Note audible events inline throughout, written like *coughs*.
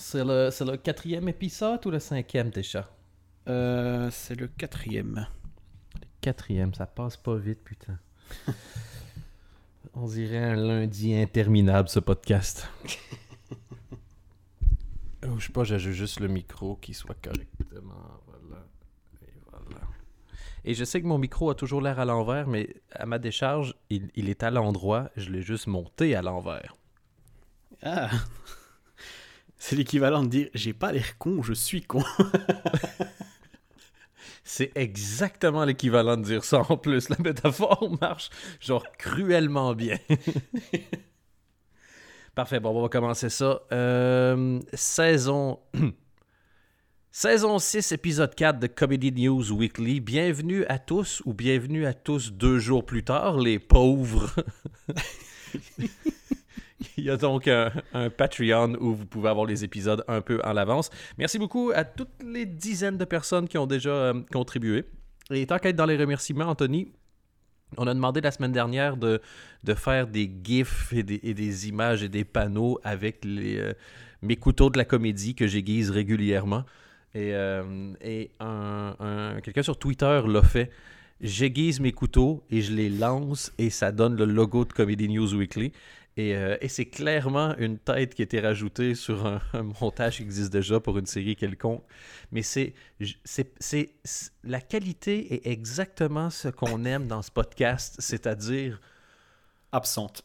C'est le, c'est le quatrième épisode ou le cinquième déjà? Euh, c'est le quatrième. Quatrième, ça passe pas vite, putain. On dirait un lundi interminable, ce podcast. *laughs* oh, je sais pas, j'ajoute juste le micro qui soit correctement. Voilà. Et voilà. Et je sais que mon micro a toujours l'air à l'envers, mais à ma décharge, il, il est à l'endroit. Je l'ai juste monté à l'envers. Ah *laughs* C'est l'équivalent de dire j'ai pas l'air con, je suis con. *laughs* C'est exactement l'équivalent de dire ça en plus. La métaphore *laughs* marche genre cruellement bien. *laughs* Parfait, bon, on va commencer ça. Euh, saison... *clears throat* saison 6, épisode 4 de Comedy News Weekly. Bienvenue à tous ou bienvenue à tous deux jours plus tard, les pauvres. Il y a donc un, Patreon où vous pouvez avoir les épisodes un peu en avance. Merci beaucoup à toutes les dizaines de personnes qui ont déjà euh, contribué. Et tant qu'à être dans les remerciements, Anthony, on a demandé la semaine dernière de, de faire des gifs et des, images et des panneaux avec les, euh, mes couteaux de la comédie que j'aiguise régulièrement. Et, euh, et un, quelqu'un sur Twitter l'a fait. J'aiguise mes couteaux et je les lance et ça donne le logo de Comedy News Weekly. Et, euh, et c'est clairement une tête qui a été rajoutée sur un, *laughs* un, montage qui existe déjà pour une série quelconque. Mais c'est, la qualité est exactement ce qu'on aime dans ce podcast, c'est-à-dire... Absente.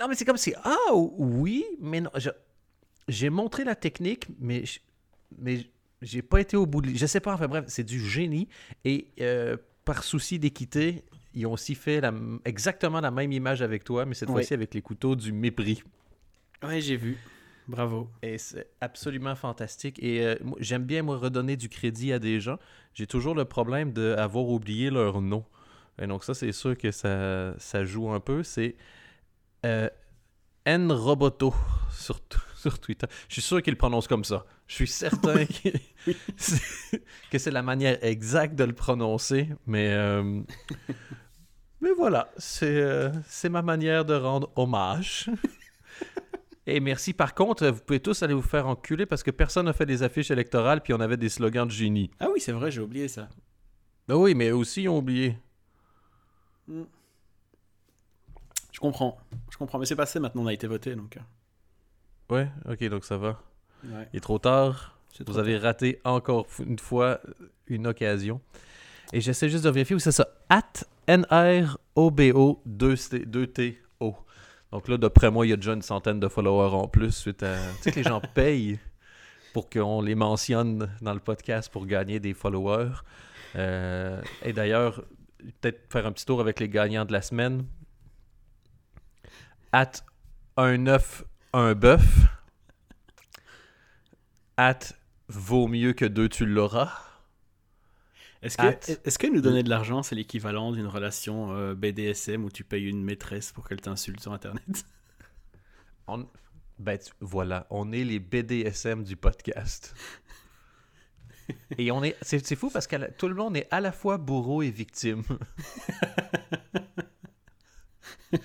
Non, mais c'est comme si... Ah, oui, mais non. Je, j'ai montré la technique, mais... mais j'ai pas été au bout de... Je sais pas, enfin bref, c'est du génie. Et euh, par souci d'équité, ils ont aussi fait la, exactement la même image avec toi, mais cette oui. fois-ci avec les couteaux du mépris. Oui, j'ai vu. Bravo. Et c'est absolument fantastique. Et euh, j'aime bien, moi, redonner du crédit à des gens. J'ai toujours le problème d'avoir oublié leur nom. Et donc ça, c'est sûr que ça, ça joue un peu. C'est euh, N Roboto sur, sur Twitter. Je suis sûr qu'il le prononce comme ça. Je suis certain que, *laughs* que c'est la manière exacte de le prononcer, mais... Euh, mais voilà, c'est euh, ma manière de rendre hommage. *laughs* Et merci. Par contre, vous pouvez tous aller vous faire enculer parce que personne n'a fait des affiches électorales puis on avait des slogans de génie. Ah oui, c'est vrai, j'ai oublié ça. Ben oui, mais aussi ils ont oublié. Mm. Je comprends. Je comprends. Mais c'est passé maintenant, on a été voté donc. euh. Ouais, ok, donc ça va. Ouais. Il est trop tard. C'est Vous trop avez raté encore une fois une occasion. Et j'essaie juste de vérifier où c'est ça. At N-R-O-B-O 2-T-O. Donc là, d'après moi, il y a déjà une centaine de followers en plus suite à. Tu sais que les gens *laughs* payent pour qu'on les mentionne dans le podcast pour gagner des followers. Euh, et d'ailleurs, peut-être faire un petit tour avec les gagnants de la semaine. At un œuf, un bœuf. At vaut mieux que deux, tu l'auras. Est-ce que, est que nous donner de l'argent, c'est l'équivalent d'une relation euh, BDSM où tu payes une maîtresse pour qu'elle t'insulte sur Internet? *laughs* On... Ben, tu... voilà, on est les BDSM du podcast. *laughs* et on est, c'est fou parce que tout le monde est à la fois bourreau et victime. *laughs*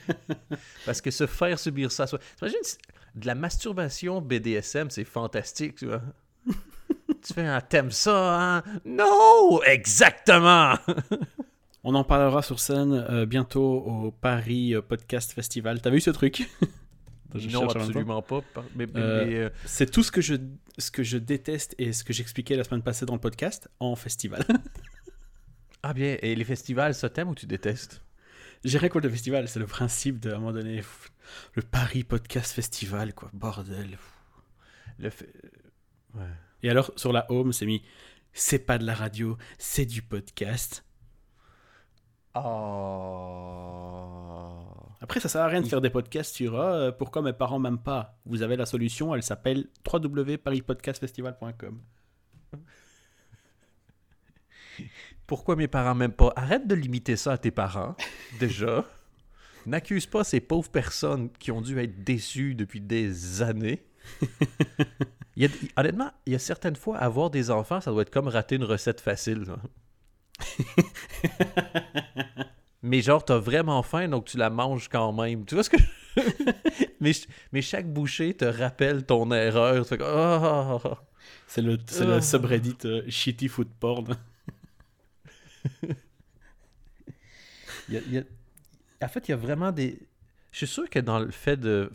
parce que se faire subir ça, t'imagines de la masturbation BDSM, c'est fantastique, tu vois. Tu fais un thème ça, hein? Non! Exactement! *laughs* On en parlera sur scène euh, bientôt au Paris euh, Podcast Festival. T'as vu ce truc? *laughs* Je non, absolument pas. Mais, mais, euh, mais. C'est tout ce que, je, ce que je déteste et ce que j'expliquais la semaine passée dans le podcast en festival. *laughs* ah bien, et les festivals, ça t'aime ou tu détestes? J'ai récolté le festival, c'est le principe de, à un moment donné, le Paris Podcast Festival, quoi, bordel. Le fait... Ouais. Et alors, sur la home, c'est mis c'est pas de la radio, c'est du podcast. Oh. Après, ça sert à rien de faire des podcasts sur euh, pourquoi mes parents m'aiment pas. Vous avez la solution, elle s'appelle www.parispodcastfestival.com. Pourquoi mes parents m'aiment pas? Arrête de limiter ça à tes parents, déjà. *laughs* N'accuse pas ces pauvres personnes qui ont dû être déçues depuis des années. *laughs* il y a, honnêtement, il y a certaines fois, avoir des enfants, ça doit être comme rater une recette facile. *laughs* mais genre, t'as vraiment faim, donc tu la manges quand même. Tu vois ce que je... *laughs* mais, mais chaque bouchée te rappelle ton erreur. Oh! C'est le, le ah. subreddit euh, shitty food porn. *laughs* En fait, il y a vraiment des... Je suis sûr que dans le fait de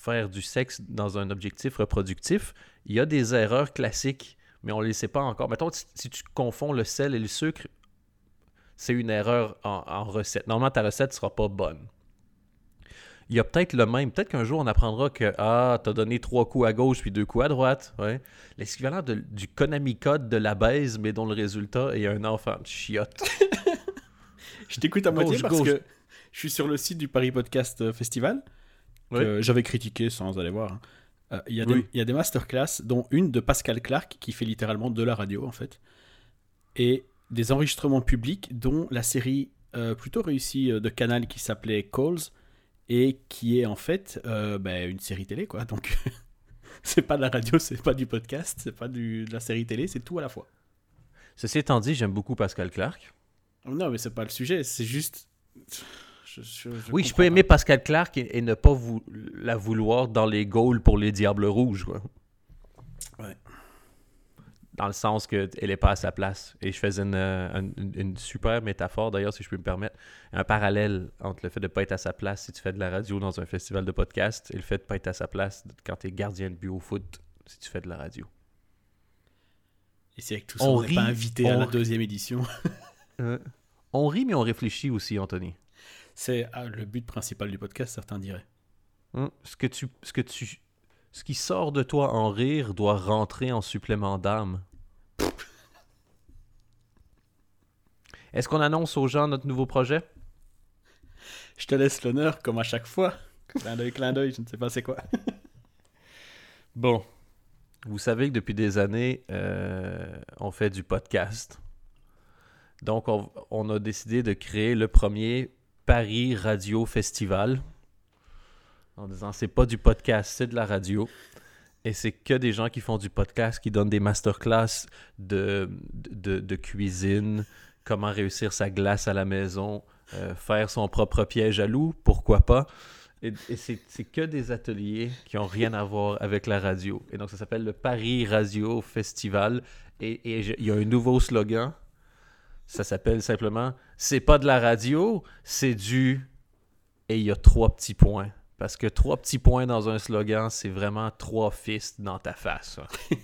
faire du sexe dans un objectif reproductif, il y a des erreurs classiques, mais on ne les sait pas encore. Mettons, si tu confonds le sel et le sucre, c'est une erreur en, recette. Normalement, ta recette ne sera pas bonne. Il y a peut-être le même. Peut-être qu'un jour, on apprendra que ah, tu as donné trois coups à gauche puis deux coups à droite. Ouais. L'équivalent du Konami Code de la baise, mais dont le résultat est un enfant de chiotte. *laughs* je t'écoute à moitié parce que je suis sur le site du Paris Podcast Festival que j'avais critiqué sans aller voir. Hein. Euh, il y, y, a des masterclass, dont une de Pascal Clark qui fait littéralement de la radio en fait. Et des enregistrements publics, dont la série euh, plutôt réussie euh, de Canal qui s'appelait Calls et qui est en fait euh, ben, une série télé quoi. Donc *laughs* c'est pas de la radio, c'est pas du podcast, c'est pas du, de la série télé, c'est tout à la fois. Ceci étant dit, j'aime beaucoup Pascal Clark. Non, mais c'est pas le sujet, c'est juste. Oui, je peux aimer Pascal Clark et, ne pas la vouloir dans les goals pour les Diables Rouges. Quoi. Ouais dans le sens qu'elle n'est pas à sa place. Et je faisais une, super métaphore, d'ailleurs, si je peux me permettre, un parallèle entre le fait de ne pas être à sa place si tu fais de la radio dans un festival de podcast et le fait de ne pas être à sa place quand tu es gardien de but au foot si tu fais de la radio. Et c'est avec tout ça, on n'est pas invité à la deuxième édition. *laughs* Euh, on rit, mais on réfléchit aussi, Anthony. C'est ah, le but principal du podcast, certains diraient. Hum, ce que tu... Ce que tu ce qui sort de toi en rire doit rentrer en supplément d'âme. *laughs* Est-ce qu'on annonce aux gens notre nouveau projet? Je te laisse l'honneur, comme à chaque fois. Clin d'œil, clin d'œil, je ne sais pas c'est quoi. *laughs* bon. Vous savez que depuis des années, euh, on fait du podcast. Donc, on, on, a décidé de créer le premier Paris Radio Festival. En disant, c'est pas du podcast, c'est de la radio. Et c'est que des gens qui font du podcast, qui donnent des masterclass de, de, cuisine, comment réussir sa glace à la maison, euh, faire son propre piège à loup, pourquoi pas. Et, c'est que des ateliers qui ont rien à voir avec la radio. Et donc ça s'appelle le Paris Radio Festival. Et il y a un nouveau slogan. Ça s'appelle simplement C'est pas de la radio, c'est du. Et il y a trois petits points. Parce que trois petits points dans un slogan, c'est vraiment trois fists dans ta face. *laughs*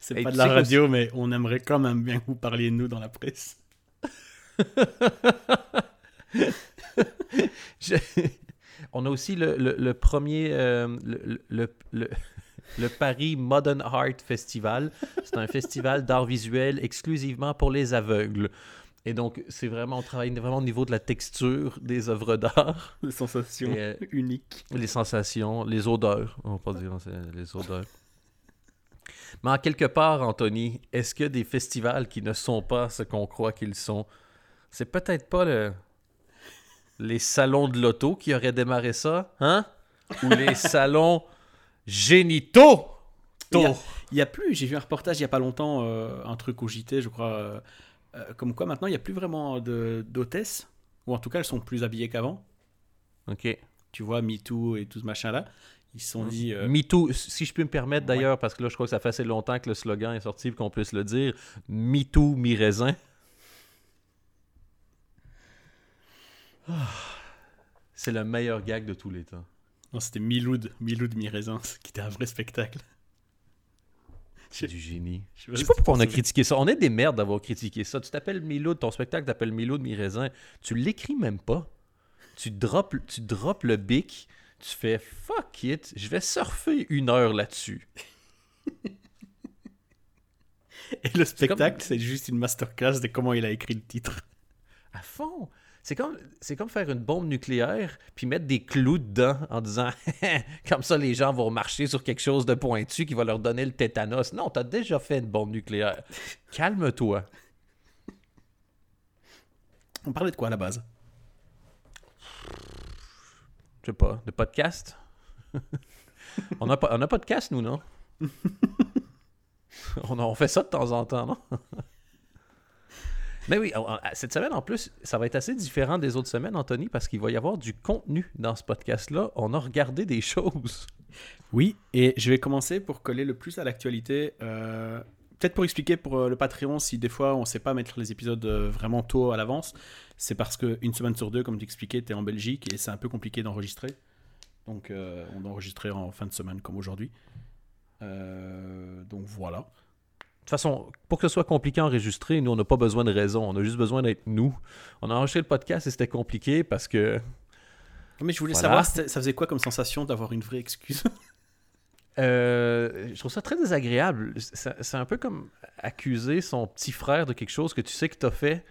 c'est pas de la radio, mais on aimerait quand même bien que vous parliez de nous dans la presse. *laughs* On a aussi le, premier, euh, le, le, Paris Modern Art Festival. C'est un festival d'art visuel exclusivement pour les aveugles. Et donc, c'est vraiment, on travaille vraiment au niveau de la texture des œuvres d'art. Les sensations euh, uniques. Les sensations, les odeurs, on va pas dire les odeurs. Mais en quelque part, Anthony, est-ce que des festivals qui ne sont pas ce qu'on croit qu'ils sont, c'est peut-être pas le... les salons de l'auto qui auraient démarré ça, hein? Ou les *laughs* salons génitaux? Il y, a, plus, j'ai vu un reportage il y a pas longtemps, euh, un truc au JT, je crois, euh, euh, comme quoi maintenant il n'y a plus vraiment d'hôtesses, ou en tout cas elles sont plus habillées qu'avant. Ok. Tu vois, MeToo et tout ce machin-là. Ils se sont dit. Euh... MeToo, si je peux me permettre d'ailleurs, parce que là je crois que ça fait assez longtemps que le slogan est sorti qu'on puisse le dire. MeToo, mi-raisin. C'est le meilleur gag de tous les temps. Non, c'était Miloud, Miloud mi-raisin, qui était un vrai spectacle. C'est du génie. Je sais pas pourquoi on a critiqué ça. On est des merdes d'avoir critiqué ça. Tu t'appelles Milo, ton spectacle t'appelle Milo de mi-raisin. Tu l'écris même pas. Tu drops, tu drops le bic. Tu fais fuck it. Je vais surfer une heure là-dessus. Et le spectacle, c'est juste une masterclass de comment il a écrit le titre. À fond. C'est comme, c'est comme faire une bombe nucléaire puis mettre des clous dedans en disant *laughs* comme ça les gens vont marcher sur quelque chose de pointu qui va leur donner le tétanos. Non, t'as déjà fait une bombe nucléaire. Calme-toi. On parlait de quoi à la base? Je sais pas, de podcast? *laughs* On, a, on a podcast, nous, non? *laughs* On, on fait ça de temps en temps, non? Mais oui, cette semaine en plus, ça va être assez différent des autres semaines, Anthony, parce qu'il va y avoir du contenu dans ce podcast-là. On a regardé des *laughs* choses. Oui, et je vais commencer pour coller le plus à l'actualité. Euh, peut-être pour expliquer pour euh, le Patreon, si des fois on ne sait pas mettre les épisodes euh, vraiment tôt à l'avance, c'est parce qu'une semaine sur deux, comme tu expliquais, tu es en Belgique et c'est un peu compliqué d'enregistrer. Donc on doit enregistrer en fin de semaine comme aujourd'hui. donc voilà. De toute façon, pour que ce soit compliqué à enregistrer, nous, on n'a pas besoin de raison. On a juste besoin d'être nous. On a enregistré le podcast et c'était compliqué parce que. Mais je voulais savoir, ça faisait quoi comme sensation d'avoir une vraie excuse? *laughs* Euh, Je trouve ça très désagréable. C'est un peu comme accuser son petit frère de quelque chose que tu sais que tu as fait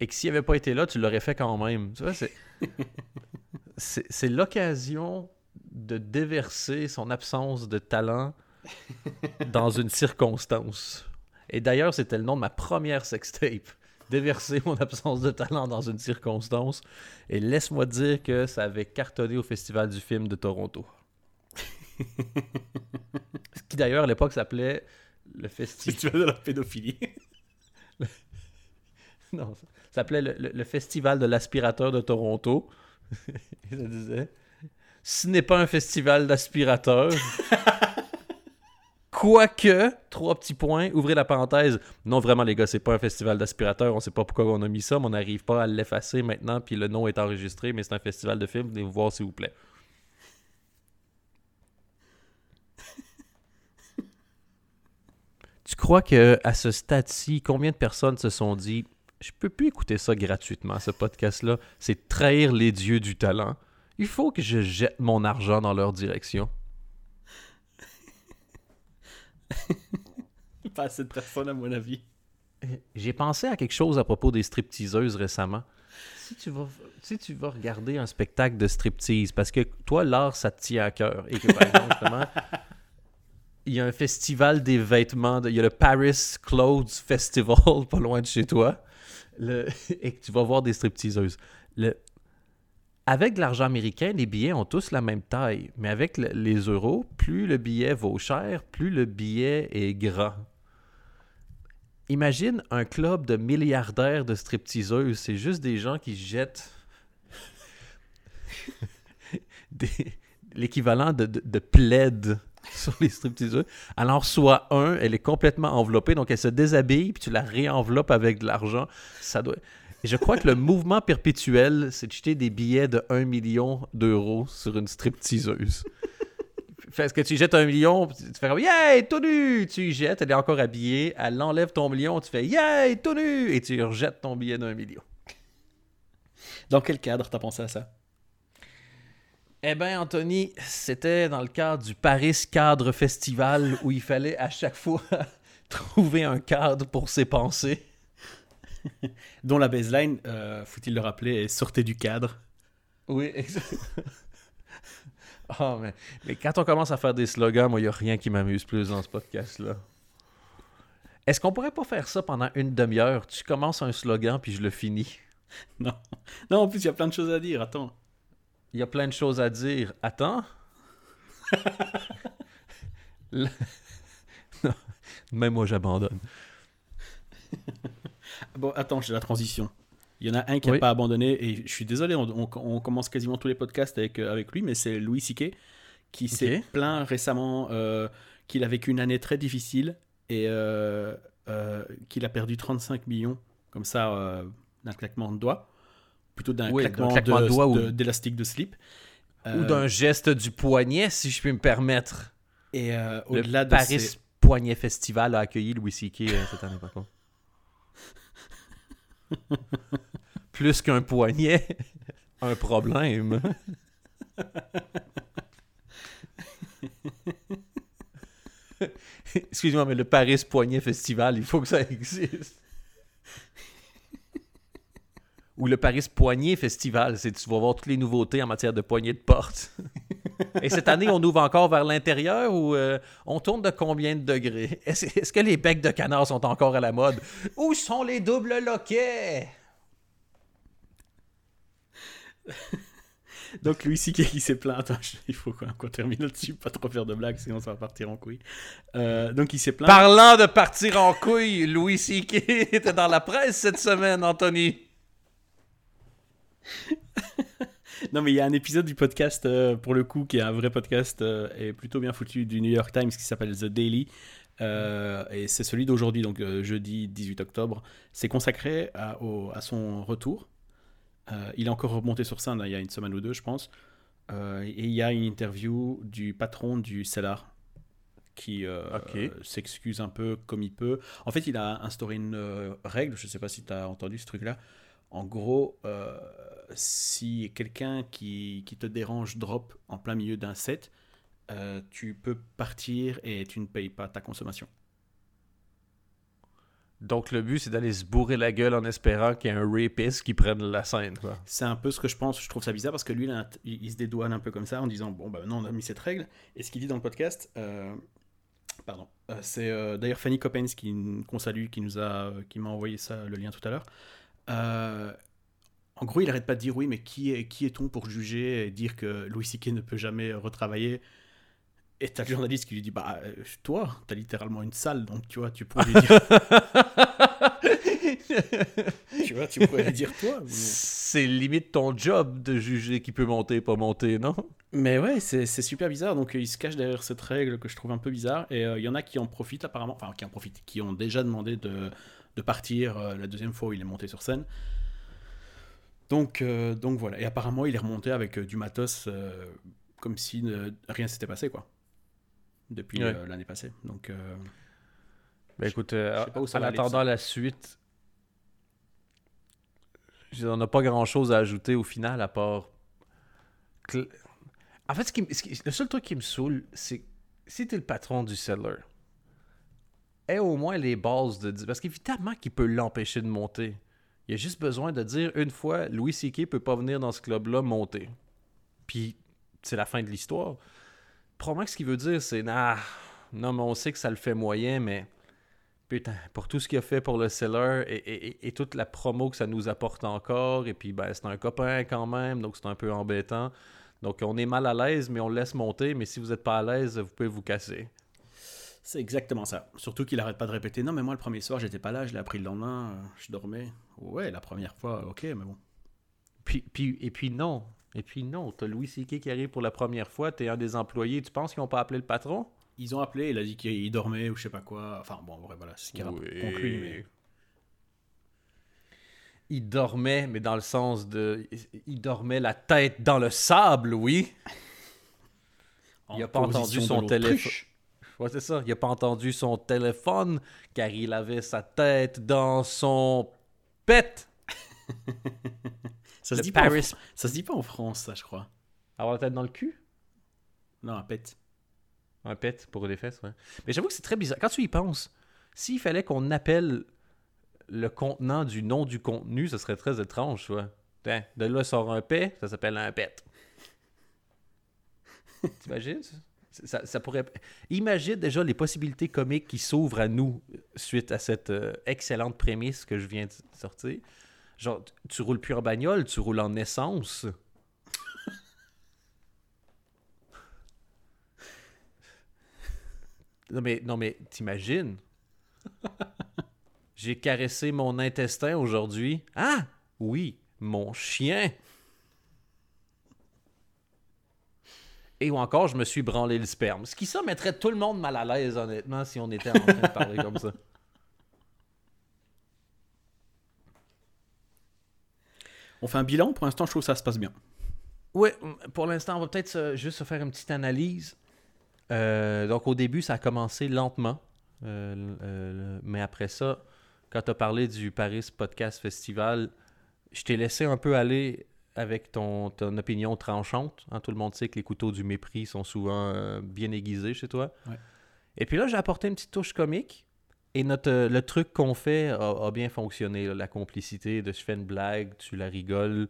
et que s'il n'avait pas été là, tu l'aurais fait quand même. Tu vois, *laughs* c'est. c'est l'occasion de déverser son absence de talent dans une circonstance. Et d'ailleurs, c'était le nom de ma première sextape. *laughs* Déverser mon absence de talent dans une circonstance. Et laisse-moi dire que ça avait cartonné au Festival du film de Toronto. *laughs* Ce qui d'ailleurs à l'époque s'appelait le festival de la pédophilie. *laughs* non, ça s'appelait le, Festival de l'aspirateur de Toronto. Et ça disait Ce n'est pas un festival d'aspirateurs. Quoique, trois petits points, ouvrez la parenthèse. Non, vraiment, les gars, c'est pas un festival d'aspirateurs. On sait pas pourquoi on a mis ça, mais on n'arrive pas à l'effacer maintenant. Puis le nom est enregistré, mais c'est un festival de films. Venez vous voir, s'il vous plaît. tu crois que à ce stade-ci, combien de personnes se sont dit Je peux plus écouter ça gratuitement, ce podcast-là C'est trahir les dieux du talent. Il faut que je jette mon argent dans leur direction. *laughs* Pas assez de personnes, à mon avis. J'ai pensé à quelque chose à propos des stripteaseuses récemment. Si tu vas, si tu vas regarder un spectacle de striptease, parce que toi, l'art, ça te tient à cœur, et que, par exemple, *laughs* il y a un festival des vêtements, il y a le Paris Clothes Festival, *laughs* pas loin de chez toi, et que tu vas voir des stripteaseuses. Le, avec de l'argent américain, les billets ont tous la même taille. Mais avec les euros, plus le billet vaut cher, plus le billet est grand. Imagine un club de milliardaires de stripteaseuses. C'est juste des gens qui jettent *laughs* l'équivalent de, de, plaid *laughs* sur les stripteaseuses. Alors, soit un, elle est complètement enveloppée, donc elle se déshabille, puis tu la réenveloppes avec de l'argent. Ça doit je crois que le mouvement perpétuel, c'est de jeter des billets de 1 million d'euros sur une stripteaseuse. Parce que tu jettes un million, tu fais comme Yay, tout nu Tu y jettes, elle est encore habillée, elle enlève ton million, tu fais Yay, tout nu Et tu rejettes ton billet d'un million. Dans quel cadre t'as pensé à ça? Eh bien, Anthony, c'était dans le cadre du Paris Cadre Festival où il fallait à chaque fois *laughs* trouver un cadre pour ses pensées. *laughs* dont la baseline, euh, faut-il le rappeler, est sortie du cadre. Oui, oh, *laughs* mais, mais, quand on commence à faire des slogans, moi, il n'y a rien qui m'amuse plus dans ce podcast-là. Est-ce qu'on pourrait pas faire ça pendant une demi-heure? Tu commences un slogan, puis je le finis. *laughs* Non. Non, en plus, il y a plein de choses à dire. Attends. Il y a plein de choses à dire. Attends. Même moi, j'abandonne. Bon, attends, j'ai la transition. Il y en a un qui n'a pas abandonné, et je suis désolé, on, commence quasiment tous les podcasts avec, euh, avec lui, mais c'est Louis C.K. qui s'est plaint récemment euh, qu'il a vécu une année très difficile et euh, qu'il a perdu 35 millions, comme ça, d'un claquement de doigts, plutôt d'un claquement, de, doigts d'élastique de, slip. Ou d'un geste du poignet, si je puis me permettre. Et au-delà de Paris Poignet Festival a accueilli Louis C.K. cette année, par contre. *laughs* Plus qu'un poignet, *laughs* un problème. *laughs* Excuse-moi, mais le Paris Poignet Festival, il faut que ça existe. Ou le Paris Poignet Festival, c'est tu vas voir toutes les nouveautés en matière de poignées de porte. *laughs* Et cette année, on ouvre encore vers l'intérieur ou euh, on tourne de combien de degrés? Est-ce, que les becs de canard sont encore à la mode? Où sont les doubles loquets? *laughs* Donc Louis C.K. qui s'est plaint. Attends, *laughs* il faut qu'on termine là-dessus, pas trop faire de blagues, sinon ça va partir en couille. Euh, donc il s'est plaint. Parlant de partir en couille, Louis C.K. était dans la presse cette semaine, Anthony. *laughs* non, mais il y a un épisode du podcast, euh, pour le coup, qui est un vrai podcast euh, et plutôt bien foutu du New York Times qui s'appelle The Daily. et c'est celui d'aujourd'hui, donc jeudi 18 octobre. C'est consacré à, à son retour euh, il est encore remonté sur scène il y a une semaine ou deux, je pense. Euh, et il y a une interview du patron du Cellar qui euh, s'excuse un peu comme il peut. En fait, il a instauré une règle, je ne sais pas si tu as entendu ce truc-là. En gros, si quelqu'un qui, qui, te dérange drop en plein milieu d'un set, tu peux partir et tu ne payes pas ta consommation. Donc le but, c'est d'aller se bourrer la gueule en espérant qu'il y ait un rapiste qui prenne la scène. C'est un peu ce que je pense. Je trouve ça bizarre parce que lui, il, se dédouane un peu comme ça en disant Bon, bah non, on a mis cette règle. Et ce qu'il dit dans le podcast, euh, pardon, euh, c'est euh, d'ailleurs Fanny Coppens qu'on salue, qui nous a, qui m'a envoyé ça, le lien tout à l'heure. En gros, il arrête pas de dire Oui, mais qui est qui est-on pour juger et dire que Louis C.K. ne peut jamais retravailler? Et t'as le journaliste qui lui dit Bah, euh, toi, t'as littéralement une salle, donc tu vois, tu pourrais lui dire. *laughs* tu vois, tu pourrais lui dire toi. C'est limite ton job de juger qui peut monter, pas monter, non? Mais ouais, c'est super bizarre. Donc il se cache derrière cette règle que je trouve un peu bizarre. Et euh, il y en a qui en profitent apparemment, enfin qui en profitent, qui ont déjà demandé de, de partir euh, la deuxième fois où il est monté sur scène. Donc, donc voilà. Et apparemment, il est remonté avec du matos comme si rien s'était passé, quoi depuis euh, l'année passée. Donc, euh, ben écoute, euh, en attendant la suite, on n'a pas grand chose à ajouter au final à part. En fait, ce qui, le seul truc qui me saoule, c'est si tu es le patron du seller, aie au moins les bases de. Parce qu'évidemment qu'il peut l'empêcher de monter. Il a juste besoin de dire une fois Louis C.K. peut pas venir dans ce club-là monter. Puis c'est la fin de l'histoire probablement que ce qu'il veut dire, c'est nah, non, mais on sait que ça le fait moyen, mais putain, pour tout ce qu'il a fait pour le seller et, toute la promo que ça nous apporte encore, et puis ben, c'est un copain quand même, donc c'est un peu embêtant. Donc on est mal à l'aise, mais on le laisse monter, mais si vous n'êtes pas à l'aise, vous pouvez vous casser. C'est exactement ça. Surtout qu'il arrête pas de répéter Non, mais moi le premier soir, j'étais pas là, je l'ai appris le lendemain, euh, je dormais. Ouais, la première fois, ok, mais bon. Puis, puis, et puis non, et puis non, t'as Louis C.K. qui arrive pour la première fois, t'es un des employés, tu penses qu'ils n'ont pas appelé le patron? Ils ont appelé, il a dit qu'il dormait ou je sais pas quoi. Enfin bon, voilà, c'est ce qu'il a conclu, mais... Il dormait, mais dans le sens de... Il dormait la tête dans le sable, oui. il n'a pas entendu son téléphone. Ouais, c'est ça. Il n'a pas entendu son téléphone car il avait sa tête dans son pet. Ça se, dit pas en... ça se dit pas en France, ça, je crois. Avoir la tête dans le cul? Non, un pet. Un pet pour les fesses, ouais. Mais j'avoue que c'est très bizarre. Quand tu y penses, s'il fallait qu'on appelle le contenant du nom du contenu, ce serait très étrange, tu vois. de là sort un pet, ça s'appelle un pet. *laughs* T'imagines ça, pourrait. Imagine déjà les possibilités comiques qui s'ouvrent à nous suite à cette euh, excellente prémisse que je viens de sortir. Genre, tu roules plus en bagnole, tu roules en essence. *laughs* non mais, non mais, t'imagines? J'ai caressé mon intestin aujourd'hui. Ah! Oui, mon chien. Et ou encore, je me suis branlé le sperme. Ce qui ça mettrait tout le monde mal à l'aise, honnêtement, si on était en train de parler comme ça. On fait un bilan. Pour l'instant, je trouve que ça se passe bien. Oui, pour l'instant, on va peut-être juste se faire une petite analyse. Euh, donc, au début, ça a commencé lentement. Euh, mais après ça, quand tu as parlé du Paris Podcast Festival, je t'ai laissé un peu aller avec ton, ton opinion tranchante. Hein, tout le monde sait que les couteaux du mépris sont souvent euh, bien aiguisés chez toi. Et puis là, j'ai apporté une petite touche comique. Et notre, le truc qu'on fait a, bien fonctionné. La complicité de je fais une blague, tu la rigoles.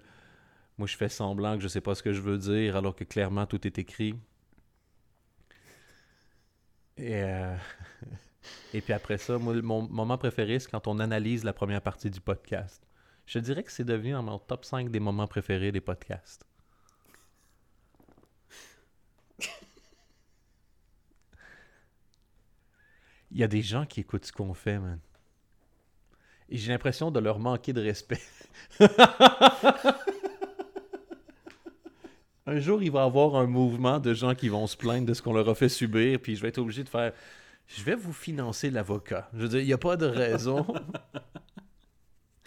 Moi, je fais semblant que je sais pas ce que je veux dire, alors que clairement, tout est écrit. Et, euh, *laughs* et puis après ça, moi, mon moment préféré, c'est quand on analyse la première partie du podcast. Je dirais que c'est devenu dans mon top 5 des moments préférés des podcasts. *laughs* Il y a des gens qui écoutent ce qu'on fait, man. Et j'ai l'impression de leur manquer de respect. *laughs* un jour, il va y avoir un mouvement de gens qui vont se plaindre de ce qu'on leur a fait subir, puis je vais être obligé de faire je vais vous financer l'avocat. Je veux dire, il n'y a pas de raison *laughs*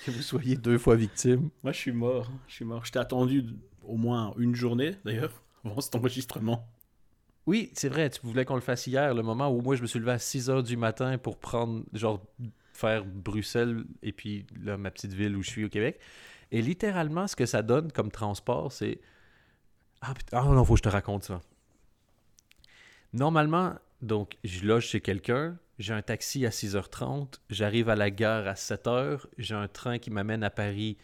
que vous soyez deux fois victime. Moi, je suis mort. Je suis mort. Je t'ai attendu au moins une journée, d'ailleurs, *laughs* avant cet enregistrement. Oui, c'est vrai, tu voulais qu'on le fasse hier, le moment où moi je me suis levé à 6 h du matin pour prendre, genre, faire Bruxelles et puis là, ma petite ville où je suis au Québec. Et littéralement, ce que ça donne comme transport, c'est. Ah, putain, ah non, faut que je te raconte ça. Normalement, donc, je loge chez quelqu'un, j'ai un taxi à 6h30, j'arrive à la gare à 7h, j'ai un train qui m'amène à Paris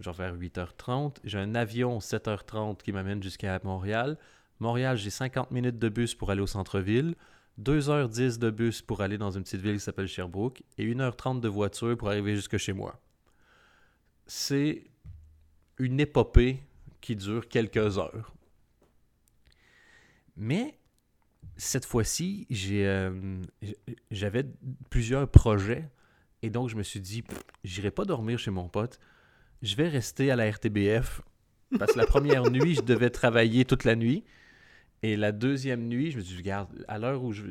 genre vers 8h30, j'ai un avion 7h30 qui m'amène jusqu'à Montréal. Montréal, j'ai 50 minutes de bus pour aller au centre-ville, 2h10 de bus pour aller dans une petite ville qui s'appelle Sherbrooke et 1h30 de voiture pour arriver jusque chez moi. C'est une épopée qui dure quelques heures. Mais cette fois-ci, euh, j'avais plusieurs projets et donc je me suis dit, j'irai pas dormir chez mon pote, je vais rester à la RTBF parce que la première *laughs* nuit, je devais travailler toute la nuit. Et la deuxième nuit, je me suis dit, regarde, à l'heure où je,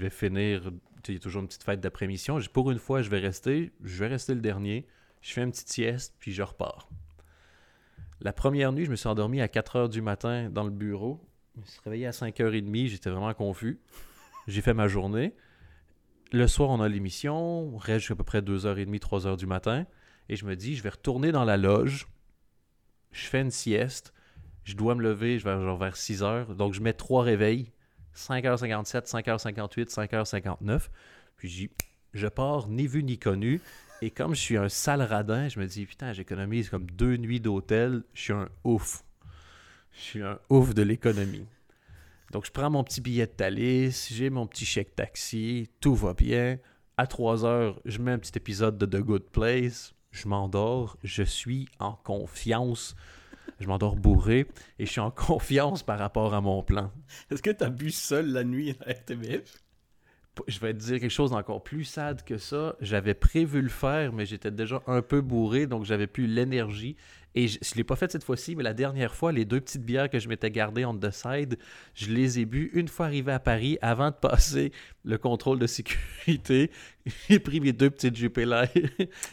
vais finir, il y a toujours une petite fête d'après-mission, pour une fois, je vais rester, je vais rester le dernier, je fais une petite sieste, puis je repars. La première nuit, je me suis endormi à 4 h du matin dans le bureau je me suis réveillé à 5h30, j'étais vraiment confus. J'ai fait ma journée. Le soir, on a l'émission, on reste jusqu'à peu près 2h30, 3h du matin. Et je me dis, je vais retourner dans la loge. Je fais une sieste. Je dois me lever je vais vers 6h. Donc, je mets trois réveils. 5h57, 5h58, 5h59. Puis, je pars ni vu ni connu. Et comme je suis un sale radin, je me dis, putain, j'économise comme deux nuits d'hôtel. Je suis un ouf. Je suis un ouf de l'économie. Donc, je prends mon petit billet de Thalys, j'ai mon petit chèque taxi, tout va bien. À 3 heures, je mets un petit épisode de The Good Place, je m'endors, je suis en confiance. Je m'endors bourré et je suis en *laughs* confiance par rapport à mon plan. Est-ce que tu as bu seul la nuit à RTBF? Je vais te dire quelque chose d'encore plus sad que ça. J'avais prévu le faire, mais j'étais déjà un peu bourré, donc j'avais plus l'énergie et je ne l'ai pas fait cette fois-ci, mais la dernière fois, les deux petites bières que je m'étais gardées on the side, je les ai bu une fois arrivé à Paris avant de passer le contrôle de sécurité. *laughs* J'ai pris mes deux petites Jupiler.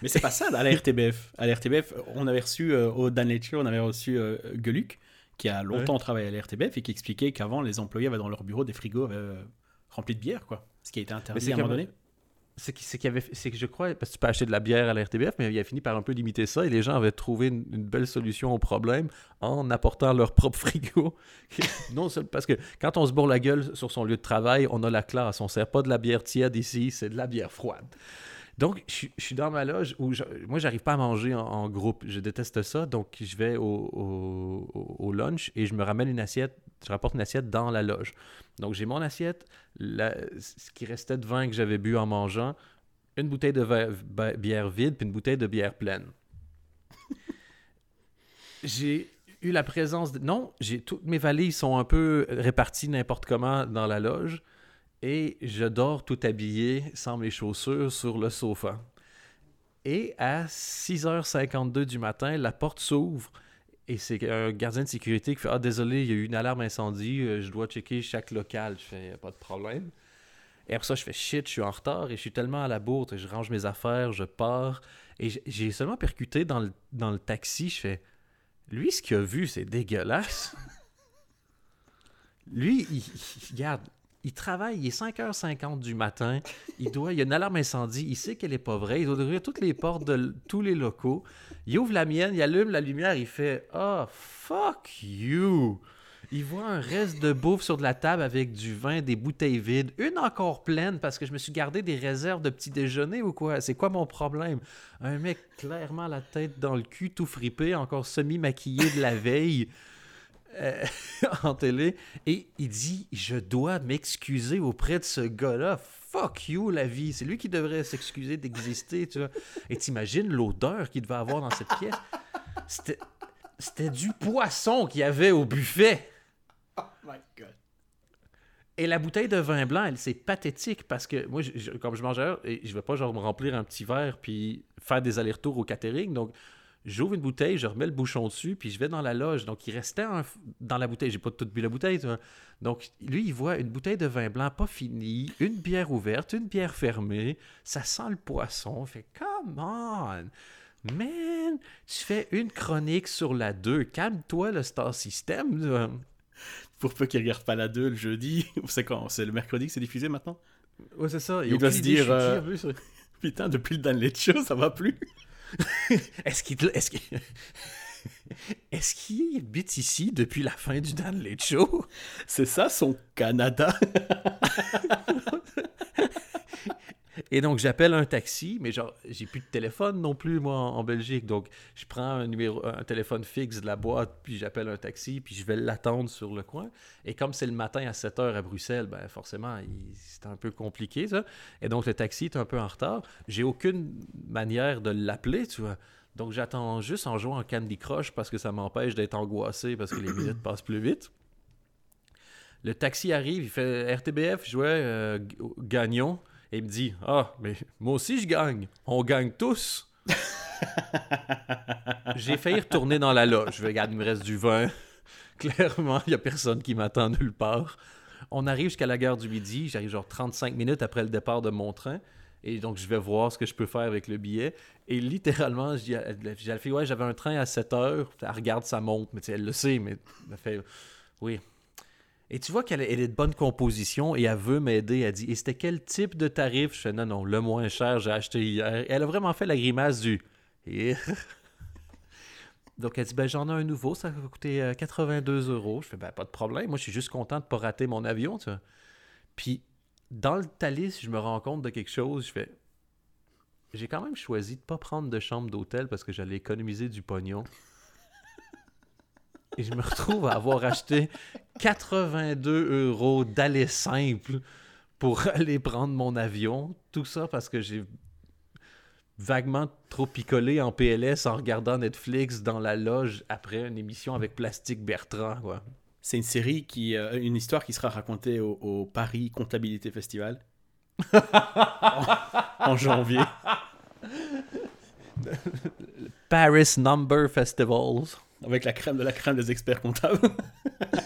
mais c'est pas ça à la RTBF. À la RTBF, on avait reçu euh, au Dan Lecture, on avait reçu euh, Geluc, qui a longtemps travaillé à la RTBF et qui expliquait qu'avant, les employés avaient dans leur bureau des frigos euh, remplis de bière, quoi. Ce qui a été interdit à un moment donné c'est qu'il avait c'est que je crois parce que tu peux acheter de la bière à la RTBF mais il a fini par un peu limiter ça et les gens avaient trouvé une, belle solution au problème en apportant leur propre *laughs* frigo non parce que quand on se bourre la gueule sur son lieu de travail on a la classe on sert pas de la bière tiède ici c'est de la bière froide donc, je, suis dans ma loge où je, moi, j'arrive pas à manger en, groupe. Je déteste ça. Donc, je vais au, au, lunch et je me ramène une assiette. Je rapporte une assiette dans la loge. Donc, j'ai mon assiette, ce qui restait de vin que j'avais bu en mangeant, une bouteille de bière vide puis une bouteille de bière pleine. *laughs* j'ai eu la présence. Non, j'ai toutes mes valises sont un peu réparties n'importe comment dans la loge et je dors tout habillé, sans mes chaussures, sur le sofa. Et à 6h52 du matin, la porte s'ouvre et c'est un gardien de sécurité qui fait Ah, désolé, il y a eu une alarme incendie, euh, je dois checker chaque local. Je fais Pas de problème. Et après ça, je fais shit, je suis en retard et je suis tellement à la bourre, je range mes affaires, je pars. Et j'ai seulement percuté dans le, dans le taxi, je fais Lui, ce qu'il a vu, c'est dégueulasse. *laughs* Lui, il, il, regarde, il travaille, il est 5h50 du matin, il doit, il y a une alarme incendie, il sait qu'elle est pas vraie, il doit ouvrir toutes les portes de tous les locaux. Il ouvre la mienne, il allume la lumière, il fait "Oh fuck you." Il voit un reste de bouffe sur de la table avec du vin, des bouteilles vides, une encore pleine parce que je me suis gardé des réserves de petit déjeuner ou quoi? C'est quoi mon problème? Un mec clairement la tête dans le cul, tout fripé, encore semi maquillé de la veille. Euh, *laughs* en télé et il dit Je dois m'excuser auprès de ce gars-là. Fuck you, la vie. C'est lui qui devrait s'excuser d'exister. Tu vois. Et t'imagines l'odeur qu'il devait avoir dans cette pièce? C'était, c'était du poisson qu'il y avait au buffet. Oh my God. Et la bouteille de vin blanc, c'est pathétique parce que moi, comme je mangeais, et je vais pas genre me remplir un petit verre puis faire des allers-retours au catering. Donc, j'ouvre une bouteille, je remets le bouchon dessus, puis je vais dans la loge. Donc, il restait dans la bouteille. J'ai pas tout bu la bouteille. Donc, lui, il voit une bouteille de vin blanc pas finie, une bière ouverte, une bière fermée. Ça sent le poisson. Il fait, come on! Man, tu fais une chronique sur la 2. Calme-toi, le Star System. Pour peu qu'il regarde pas la 2 le jeudi. *laughs* C'est quand? C'est le mercredi que c'est diffusé maintenant? Ouais, c'est ça. Il, doit se dire euh, *laughs* Putain, depuis le Dan Show, ça va plus. *laughs* est-ce qu'il. Qu'il. *laughs* Est-ce qu'il habite ici depuis la fin du Dan Show? C'est ça son Canada? *laughs* Et donc, j'appelle un taxi, mais genre, j'ai plus de téléphone non plus, moi, en, Belgique. Donc, je prends un, numéro, un téléphone fixe de la boîte, puis j'appelle un taxi, puis je vais l'attendre sur le coin. Et comme c'est le matin à 7 h à Bruxelles, ben forcément, c'est un peu compliqué, ça. Et donc, le taxi est un peu en retard. J'ai aucune manière de l'appeler, tu vois. Donc, j'attends juste en jouant en Candy Crush parce que ça m'empêche d'être angoissé parce que les minutes *clears throat* passent plus vite. Le taxi arrive, il fait RTBF, je jouais euh, Gagnon. Et il me dit Ah, mais moi aussi je gagne. On gagne tous. *laughs* J'ai failli retourner dans la loge. Je regarde, il me reste du vin. *laughs* Clairement, il n'y a personne qui m'attend nulle part. On arrive jusqu'à la gare du Midi. J'arrive genre 35 minutes après le départ de mon train. Et donc, je vais voir ce que je peux faire avec le billet. Et littéralement, la fille, ouais, j'avais un train à 7 heures. Elle regarde sa montre, mais elle le sait, mais elle fait, oui, et tu vois qu'elle est de bonne composition et elle veut m'aider. Elle dit Et c'était quel type de tarif? Je fais Non, non, le moins cher, j'ai acheté hier. Elle a vraiment fait la grimace du. *laughs* Donc elle dit ben j'en ai un nouveau, ça va coûter 82 euh, euros. Je fais ben pas de problème, moi je suis juste content de pas rater mon avion, tu vois. Puis dans le Thalys, je me rends compte de quelque chose, je fais j'ai quand même choisi de pas prendre de chambre d'hôtel parce que j'allais économiser du pognon. Et je me retrouve à avoir acheté 82 euros d'aller simple pour *laughs* aller prendre mon avion. Tout ça parce que j'ai vaguement trop picolé en PLS en regardant Netflix dans la loge après une émission avec Plastique Bertrand. C'est une série qui, euh, une histoire qui sera racontée au, Paris Comptabilité Festival *laughs* en, janvier. *laughs* Paris Number Festivals. Avec la crème de la crème des experts comptables.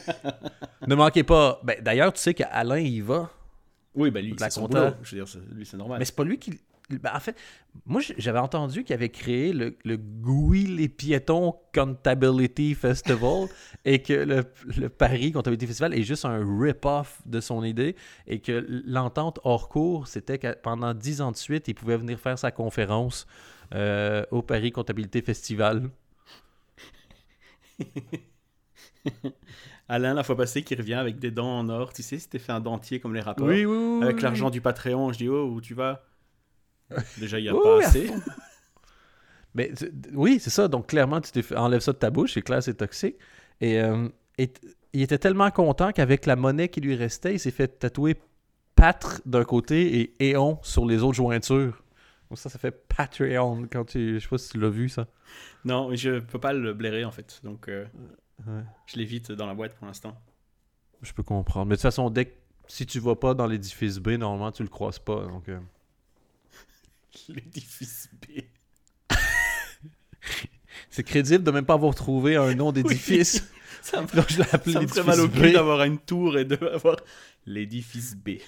*laughs* ne manquez pas. Ben, D'ailleurs, tu sais qu'Alain y va. Oui, ben lui, c'est son boulot. Je veux dire, lui, c'est normal. Mais c'est pas lui qui. Ben, en fait, moi, j'avais entendu qu'il avait créé le, le GUI Les Piétons Comptability Festival *laughs* et que le, le, Paris Comptability Festival est juste un rip-off de son idée et que l'entente hors cours, c'était que pendant dix ans de suite, il pouvait venir faire sa conférence euh, au Paris Comptabilité Festival. *laughs* Alain, la fois passée, qui revient avec des dents en or. Tu sais, c'était fait un dentier comme les rapports. Oui, oui, Avec l'argent du Patreon. Je dis, oh, où tu vas Déjà, il n'y a *laughs* pas assez. Mais oui, c'est ça. Donc, clairement, tu t'es enlèves ça de ta bouche. C'est clair, c'est toxique. Et, euh, et il était tellement content qu'avec la monnaie qui lui restait, il s'est fait tatouer Patre d'un côté et Éon sur les autres jointures. Ça, ça fait Patreon quand tu. Je sais pas si tu l'as vu ça. Non, je peux pas le blairer en fait. Donc euh, je l'évite dans la boîte pour l'instant. Je peux comprendre. Mais de toute façon, dès que si tu vas pas dans l'édifice B, normalement tu le croises pas. Donc. Euh. *laughs* l'édifice B. *laughs* C'est crédible de même pas avoir trouvé un nom d'édifice. *laughs* Ça me, Donc, je ça me ferait mal au cul d'avoir une tour et d'avoir l'édifice B.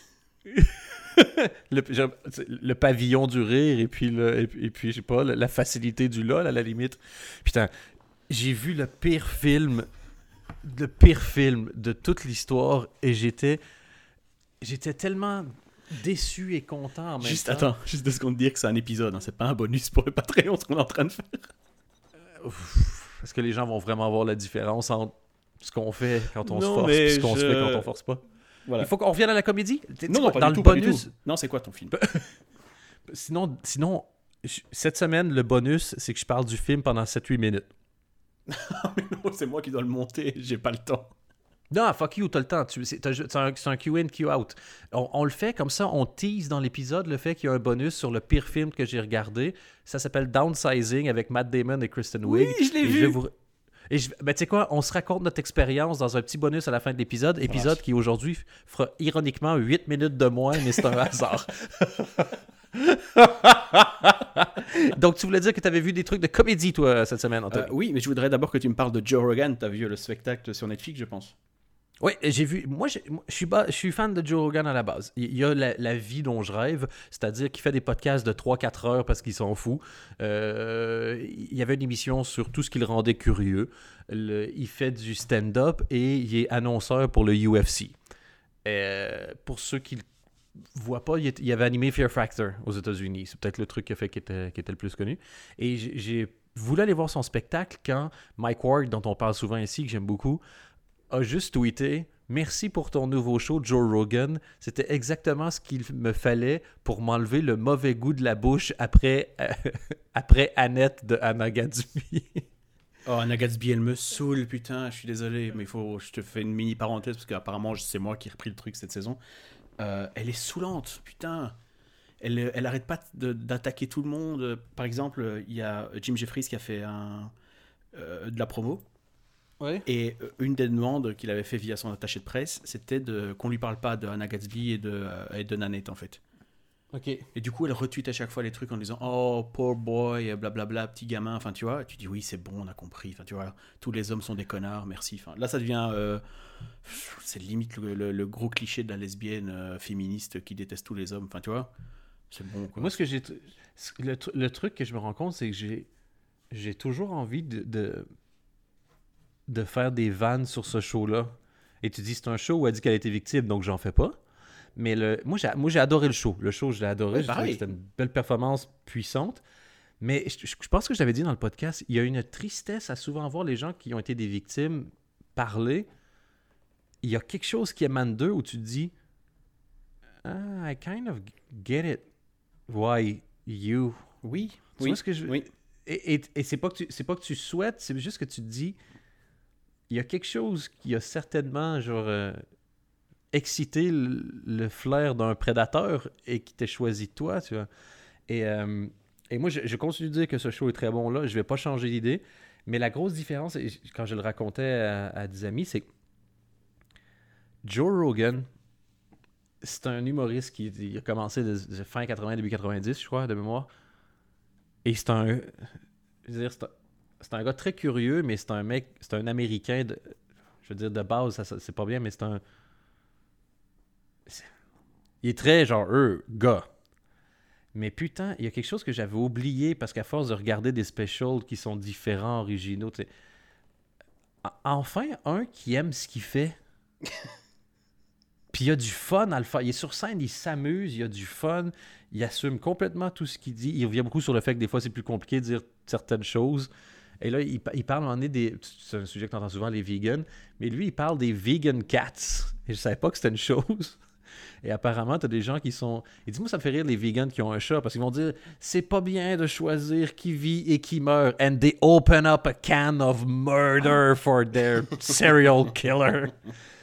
*laughs* le, pavillon du rire et puis, le, et, puis je sais pas, la facilité du lol à la limite. Putain, j'ai vu le pire film, le pire film de toute l'histoire et j'étais, j'étais tellement déçu et content en même juste, temps. Attends, juste de ce qu'on te dire que c'est un épisode, hein, c'est pas un bonus pour le Patreon ce qu'on est en train de faire. Est-ce que les gens vont vraiment voir la différence entre ce qu'on fait quand on se force et ce qu'on se fait quand on force pas? Il faut qu'on revienne à la comédie? Non, non, pas dans le bonus? Non, c'est quoi ton film? *laughs* Sinon, sinon, cette semaine, le bonus, c'est que je parle du film pendant 7-8 minutes. *laughs* mais non, c'est moi qui dois le monter, *laughs* j'ai pas le temps. Non, fuck you, t'as le temps. C'est un, un Q-in, Q-out. On, le fait comme ça, on tease dans l'épisode le fait qu'il y a un bonus sur le pire film que j'ai regardé. Ça s'appelle Downsizing avec Matt Damon et Kristen Wiig. Oui, je l'ai vu. Et ben, tu sais quoi, on se raconte notre expérience dans un petit bonus à la fin de l'épisode. Épisode qui aujourd'hui fera ironiquement 8 minutes de moins, mais c'est un hasard. *laughs* Donc, tu voulais dire que tu avais vu des trucs de comédie, toi, cette semaine, Anthony. Euh, oui, mais je voudrais d'abord que tu me parles de Joe Rogan. Tu as vu le spectacle sur Netflix, je pense. Oui, j'ai vu. Moi, je suis, fan de Joe Rogan à la base. Il y a la, vie dont je rêve, c'est-à-dire qu'il fait des podcasts de 3-4 heures parce qu'il s'en fout. Euh, il y avait une émission sur tout ce qui le rendait curieux. il fait du stand-up et il est annonceur pour le UFC. Euh, pour ceux qui voit pas, il, avait animé Fear Factor aux États-Unis. C'est peut-être le truc qui a fait qu'il était, était, le plus connu. Et j'ai voulu aller voir son spectacle quand Mike Ward, dont on parle souvent ici, que j'aime beaucoup, a juste tweeté Merci pour ton nouveau show, Joe Rogan. C'était exactement ce qu'il me fallait pour m'enlever le mauvais goût de la bouche après, *laughs* après Annette de Anna Gatsby. *laughs* oh, Anna Gatsby, elle me saoule, putain. Je suis désolé, mais faut, je te fais une mini parenthèse parce qu'apparemment, c'est moi qui ai repris le truc cette saison. Euh, elle est saoulante, putain. Elle, elle arrête pas d'attaquer tout le monde. Par exemple, il y a Jim Jeffries qui a fait euh, de la promo. Et euh, une des demandes qu'il avait fait via son attaché de presse, c'était de, qu'on lui parle pas de Anna Gatsby et de, et de Nanette, en fait. Ok. Et du coup, elle retweet à chaque fois les trucs en disant Oh, poor boy, blablabla, petit gamin. Enfin, tu vois, tu dis Oui, c'est bon, on a compris. Enfin, tu vois, tous les hommes sont des connards, merci. Enfin, là, ça devient. Euh, c'est limite le, gros cliché de la lesbienne euh, féministe qui déteste tous les hommes. Enfin, tu vois, c'est bon. Moi, ce que j'ai. Le, truc que je me rends compte, c'est que j'ai. J'ai toujours envie de, de, de faire des vannes sur ce show-là. Et tu dis, c'est un show où elle dit qu'elle a été victime, donc j'en fais pas. Mais le, moi, j'ai, moi, j'ai adoré le show. Le show, je l'ai adoré. c'était une belle performance puissante. Mais je, pense que je l'avais dit dans le podcast, il y a une tristesse à souvent voir les gens qui ont été des victimes parler. Il y a quelque chose qui émane d'eux où tu te dis ah, I kind of get it. Why you? Oui. Tu oui, vois ce que je veux? Oui. Et, et, et c'est pas que tu c'est pas que tu souhaites, c'est juste que tu te dis il y a quelque chose qui a certainement genre euh, exciter le, flair d'un prédateur et qui t'ait choisi toi, tu vois. Et, euh, et moi, je, continue de dire que ce show est très bon là. Je vais pas changer d'idée. Mais la grosse différence, quand je le racontais à, des amis, c'est que Joe Rogan, c'est un humoriste qui a commencé de, fin 80, début 90, je crois, de mémoire. Et c'est un. Je veux dire, c'est un, gars très curieux, mais c'est un mec, c'est un Américain de. Je veux dire, de base, ça, c'est pas bien, mais c'est un il est très genre, eux, gars. Mais putain, il y a quelque chose que j'avais oublié parce qu'à force de regarder des specials qui sont différents, originaux, tu Enfin, un qui aime ce qu'il fait. *laughs* Puis il y a du fun à le faire. Il est sur scène, il s'amuse, il y a du fun, il assume complètement tout ce qu'il dit. Il revient beaucoup sur le fait que des fois c'est plus compliqué de dire certaines choses. Et là, il, parle en est des. C'est un sujet que tu entends souvent, les vegans. Mais lui, il parle des vegan cats. Et je savais pas que c'était une chose. *laughs* Et apparemment, tu as des gens qui sont. Et dis-moi, ça me fait rire les vegans qui ont un chat parce qu'ils vont dire c'est pas bien de choisir qui vit et qui meurt. And they open up a can of murder for their serial killer. *laughs*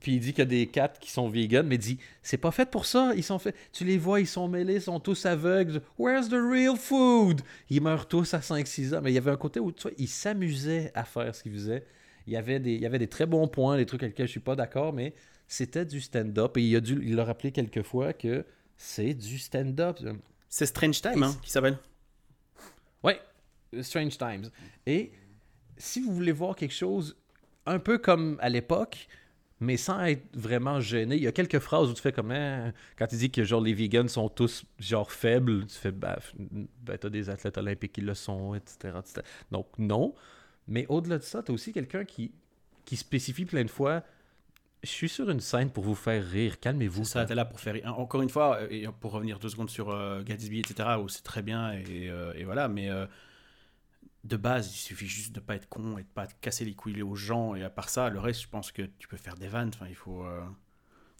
Puis il dit qu'il y a des cats qui sont vegan, mais il dit c'est pas fait pour ça. Ils sont faits. Tu les vois, ils sont mêlés, ils sont tous aveugles. Where's the real food? Ils meurent tous à 5-6 ans. Mais il y avait un côté où tu vois, ils s'amusaient à faire ce qu'ils faisaient. Il y, avait des, il y avait des très bons points, des trucs avec lesquels je suis pas d'accord, mais c'était du stand-up. Et il a dû il l'a rappelé quelques fois que c'est du stand-up. C'est Strange Times hein, qui s'appelle. Oui, Strange Times. Et si vous voulez voir quelque chose un peu comme à l'époque, mais sans être vraiment gêné, il y a quelques phrases où tu fais comme hein, quand tu dis que genre les vegans sont tous genre faibles, tu fais bah, ben, t'as des athlètes olympiques qui le sont, etc. Donc non. Mais au-delà de ça, t'as aussi quelqu'un qui, qui spécifie plein de fois je suis sur une scène pour vous faire rire. Calmez-vous. Ça, t'es là pour faire rire. Encore une fois, et pour revenir deux secondes sur euh, Gatsby, etc., où c'est très bien, et, euh, voilà, mais euh, de base, il suffit juste de pas être con et de pas casser les couilles aux gens, et à part ça, le reste, je pense que tu peux faire des vannes. Enfin, il faut.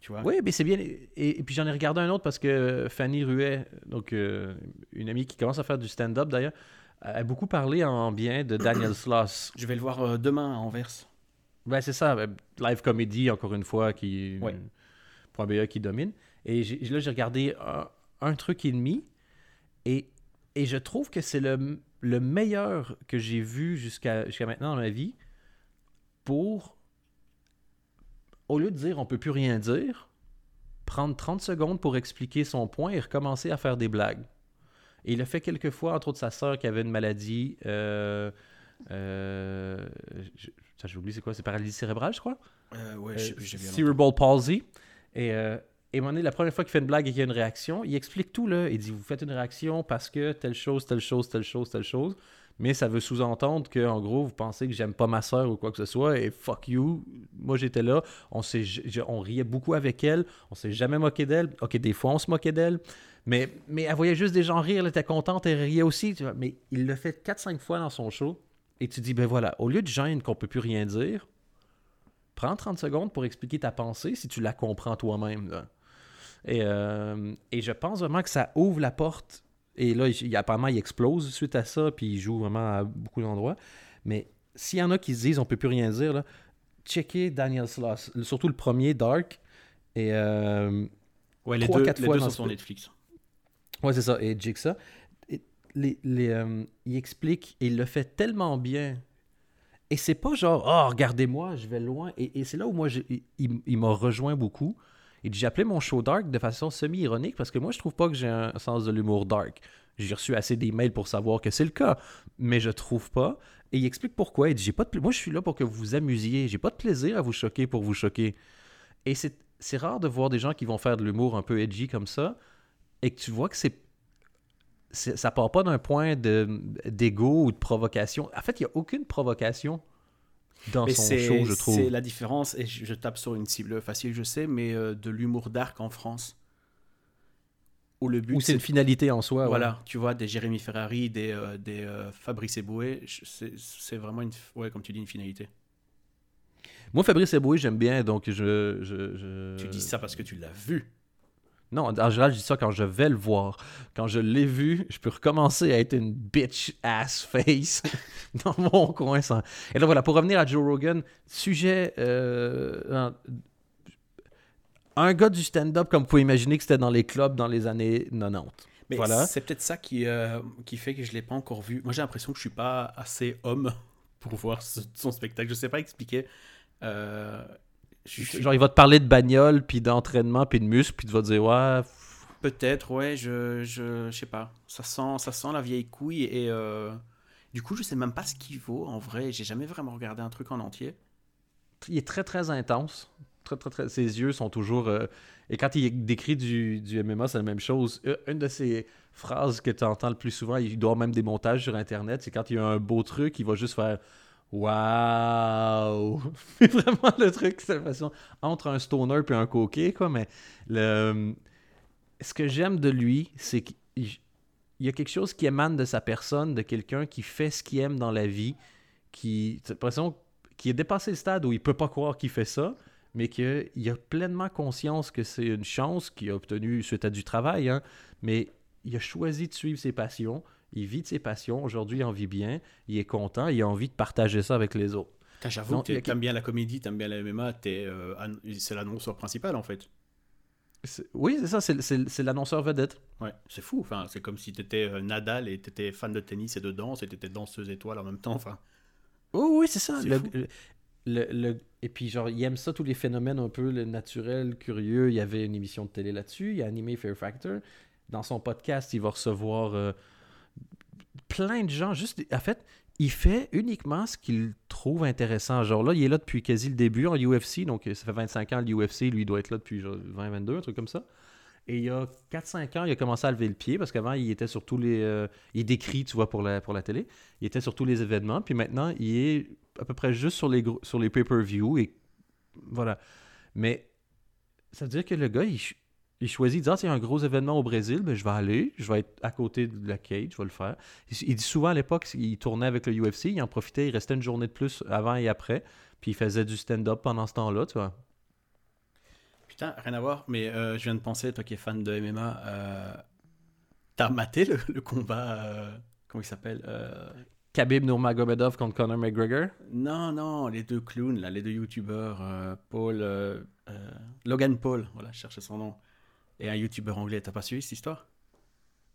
tu vois Oui, mais c'est bien. Et, puis j'en ai regardé un autre parce que Fanny Ruet, donc une amie qui commence à faire du stand-up d'ailleurs, a beaucoup parlé en bien de Daniel *coughs* Sloss. Je vais le voir demain à Anvers. Ben, c'est ça. Live comedy, encore une fois, qui. Ouais. BA qui domine. Et là, j'ai regardé un, truc et demi. Et, et je trouve que c'est le, le meilleur que j'ai vu jusqu'à jusqu'à maintenant dans ma vie pour, au lieu de dire on peut plus rien dire, prendre 30 secondes pour expliquer son point et recommencer à faire des blagues. Et il l'a fait quelques fois, entre autres sa sœur qui avait une maladie. Euh, euh, j'ai oublié c'est quoi C'est paralysie cérébrale, je crois? Euh, Ouais, sais Cerebral palsy. Et, et donné, la première fois qu'il fait une blague et qu'il y a une réaction, il explique tout là. Il dit Vous faites une réaction parce que telle chose, telle chose, telle chose, telle chose. Mais ça veut sous-entendre que, en gros, vous pensez que j'aime pas ma soeur ou quoi que ce soit. Et fuck you. Moi, j'étais là. On, on riait beaucoup avec elle. On s'est jamais moqué d'elle. Ok, des fois, on se moquait d'elle. Mais, mais elle voyait juste des gens rire. Elle était contente. Elle riait aussi. Mais il le fait 4-5 fois dans son show. Et tu dis Ben voilà, au lieu de gêne qu'on peut plus rien dire, prends 30 secondes pour expliquer ta pensée si tu la comprends toi-même. Et, euh, et je pense vraiment que ça ouvre la porte. Et là, il, apparemment, il explose suite à ça, puis il joue vraiment à beaucoup d'endroits. Mais s'il y en a qui se disent on peut plus rien dire, là, checkez Daniel Sloss, surtout le premier, Dark. Et euh, ouais, les deux, les deux sont sur Netflix. Ouais, c'est ça. Et Jigsaw. les, les, euh, il explique, et il le fait tellement bien. Et c'est pas genre, oh, regardez-moi, je vais loin. Et, et c'est là où moi, il, il m'a rejoint beaucoup. Et j'ai appelé mon show dark de façon semi-ironique parce que moi, je trouve pas que j'ai un sens de l'humour dark. J'ai reçu assez d'emails pour savoir que c'est le cas, mais je trouve pas. Et il explique pourquoi. Il dit pas de moi je suis là pour que vous vous amusiez. J'ai pas de plaisir à vous choquer pour vous choquer. Et c'est rare de voir des gens qui vont faire de l'humour un peu edgy comme ça et que tu vois que c'est ça part pas d'un point d'ego ou de provocation. En fait, il n'y a aucune provocation dans son show, je trouve. C'est la différence, et je, tape sur une cible facile, je sais, mais euh, de l'humour dark en France. Où le but. Où c'est une finalité en soi. Voilà, tu vois, des Jérémy Ferrari, des, euh, des euh, Fabrice Eboué, c'est vraiment, une, ouais, comme tu dis, une finalité. Moi, Fabrice Eboué, j'aime bien, donc je, je, je, Tu dis ça parce que tu l'as vu. Non, en général, je dis ça quand je vais le voir. Quand je l'ai vu, je peux recommencer à être une bitch ass face *laughs* dans mon coin. Et là, voilà, pour revenir à Joe Rogan, sujet. Euh, un gars du stand-up, comme vous pouvez imaginer que c'était dans les clubs dans les années 90. Mais voilà. c'est peut-être ça qui, euh, qui fait que je ne l'ai pas encore vu. Moi, j'ai l'impression que je suis pas assez homme *laughs* pour voir son spectacle. Je ne sais pas expliquer. Euh, Genre, il va te parler de bagnole, puis d'entraînement, puis de muscle, puis tu vas te dire, ouais. Peut-être, ouais, je, je, sais pas. Ça sent, ça sent la vieille couille et. Euh, du coup, je sais même pas ce qu'il vaut en vrai. J'ai jamais vraiment regardé un truc en entier. Il est très très intense. Très, très, très... Ses yeux sont toujours. Euh, et quand il décrit du, du MMA, c'est la même chose. Euh, une de ses phrases que tu entends le plus souvent, il doit même des montages sur Internet, c'est quand il y a un beau truc, il va juste faire Waouh! *laughs* C'est vraiment le truc, c'est la façon entre un stoner et un coquet, quoi. Mais le, ce que j'aime de lui, c'est qu'il y a quelque chose qui émane de sa personne, de quelqu'un qui fait ce qu'il aime dans la vie, qui, l'impression qui a dépassé le stade où il peut pas croire qu'il fait ça, mais qu'il a pleinement conscience que c'est une chance qu'il a obtenue suite à du travail, hein, mais il a choisi de suivre ses passions, il vit de ses passions. Aujourd'hui, il en vit bien. Il est content. Il a envie de partager ça avec les autres. J'avoue que tu aimes bien la comédie, tu aimes bien la MMA. Euh, c'est l'annonceur principal, en fait. Oui, c'est ça. C'est l'annonceur vedette. Ouais, c'est fou. Enfin, c'est comme si tu étais euh, Nadal et tu étais fan de tennis et de danse et tu étais danseuse étoile en même temps. Enfin. Oh, oui, c'est ça. Le, Et puis, genre, il aime ça, tous les phénomènes un peu naturels, curieux. Il y avait une émission de télé là-dessus. Il a animé Fear Factor. Dans son podcast, il va recevoir euh, plein de gens, juste, en fait, il fait uniquement ce qu'il trouve intéressant. Genre là, il est là depuis quasi le début en UFC, donc ça fait 25 ans l'UFC, lui doit être là depuis 20-22, un truc comme ça. Et il y a 4-5 ans, il a commencé à lever le pied parce qu'avant, il était sur tous les. Euh, il décrit, tu vois, pour la, pour la télé. Il était sur tous les événements. Puis maintenant, il est à peu près juste sur les, sur les pay-per-view. Et voilà. Mais ça veut dire que le gars, il, il choisit, il dit, ah, un gros événement au Brésil, ben, je vais aller, je vais être à côté de la cage, je vais le faire. Il, dit souvent à l'époque, il tournait avec le UFC, il en profitait, il restait une journée de plus avant et après, puis il faisait du stand-up pendant ce temps-là, tu vois. Putain, rien à voir, mais euh, je viens de penser, toi qui es fan de MMA, euh, t'as maté le, combat, euh, comment il s'appelle Khabib Nurmagomedov contre Conor McGregor? Non, non, les deux clowns, là, les deux youtubeurs, Paul, Logan Paul, voilà, je cherchais son nom et un youtubeur anglais. T'as pas suivi cette histoire?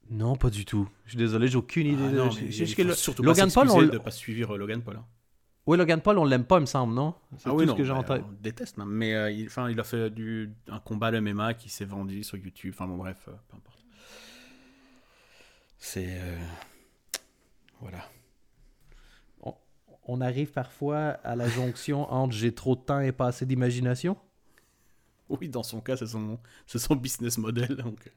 Non, pas du tout. Je suis désolé, j'ai aucune idée. Ah, de... surtout Logan Paul, on de pas suivre Logan Paul. Hein. Oui, Logan Paul, on l'aime pas, il me semble, non? C'est ah tout oui, ce que j'ai en tête. On déteste, même. mais euh, il, il a fait du, un combat de MMA qui s'est vendu sur YouTube. Enfin bon, bref, euh, peu importe. C'est. Euh, voilà. On, arrive parfois à la jonction entre j'ai trop de temps et pas assez d'imagination? *laughs* Oui, dans son cas, c'est son, son business model. Donc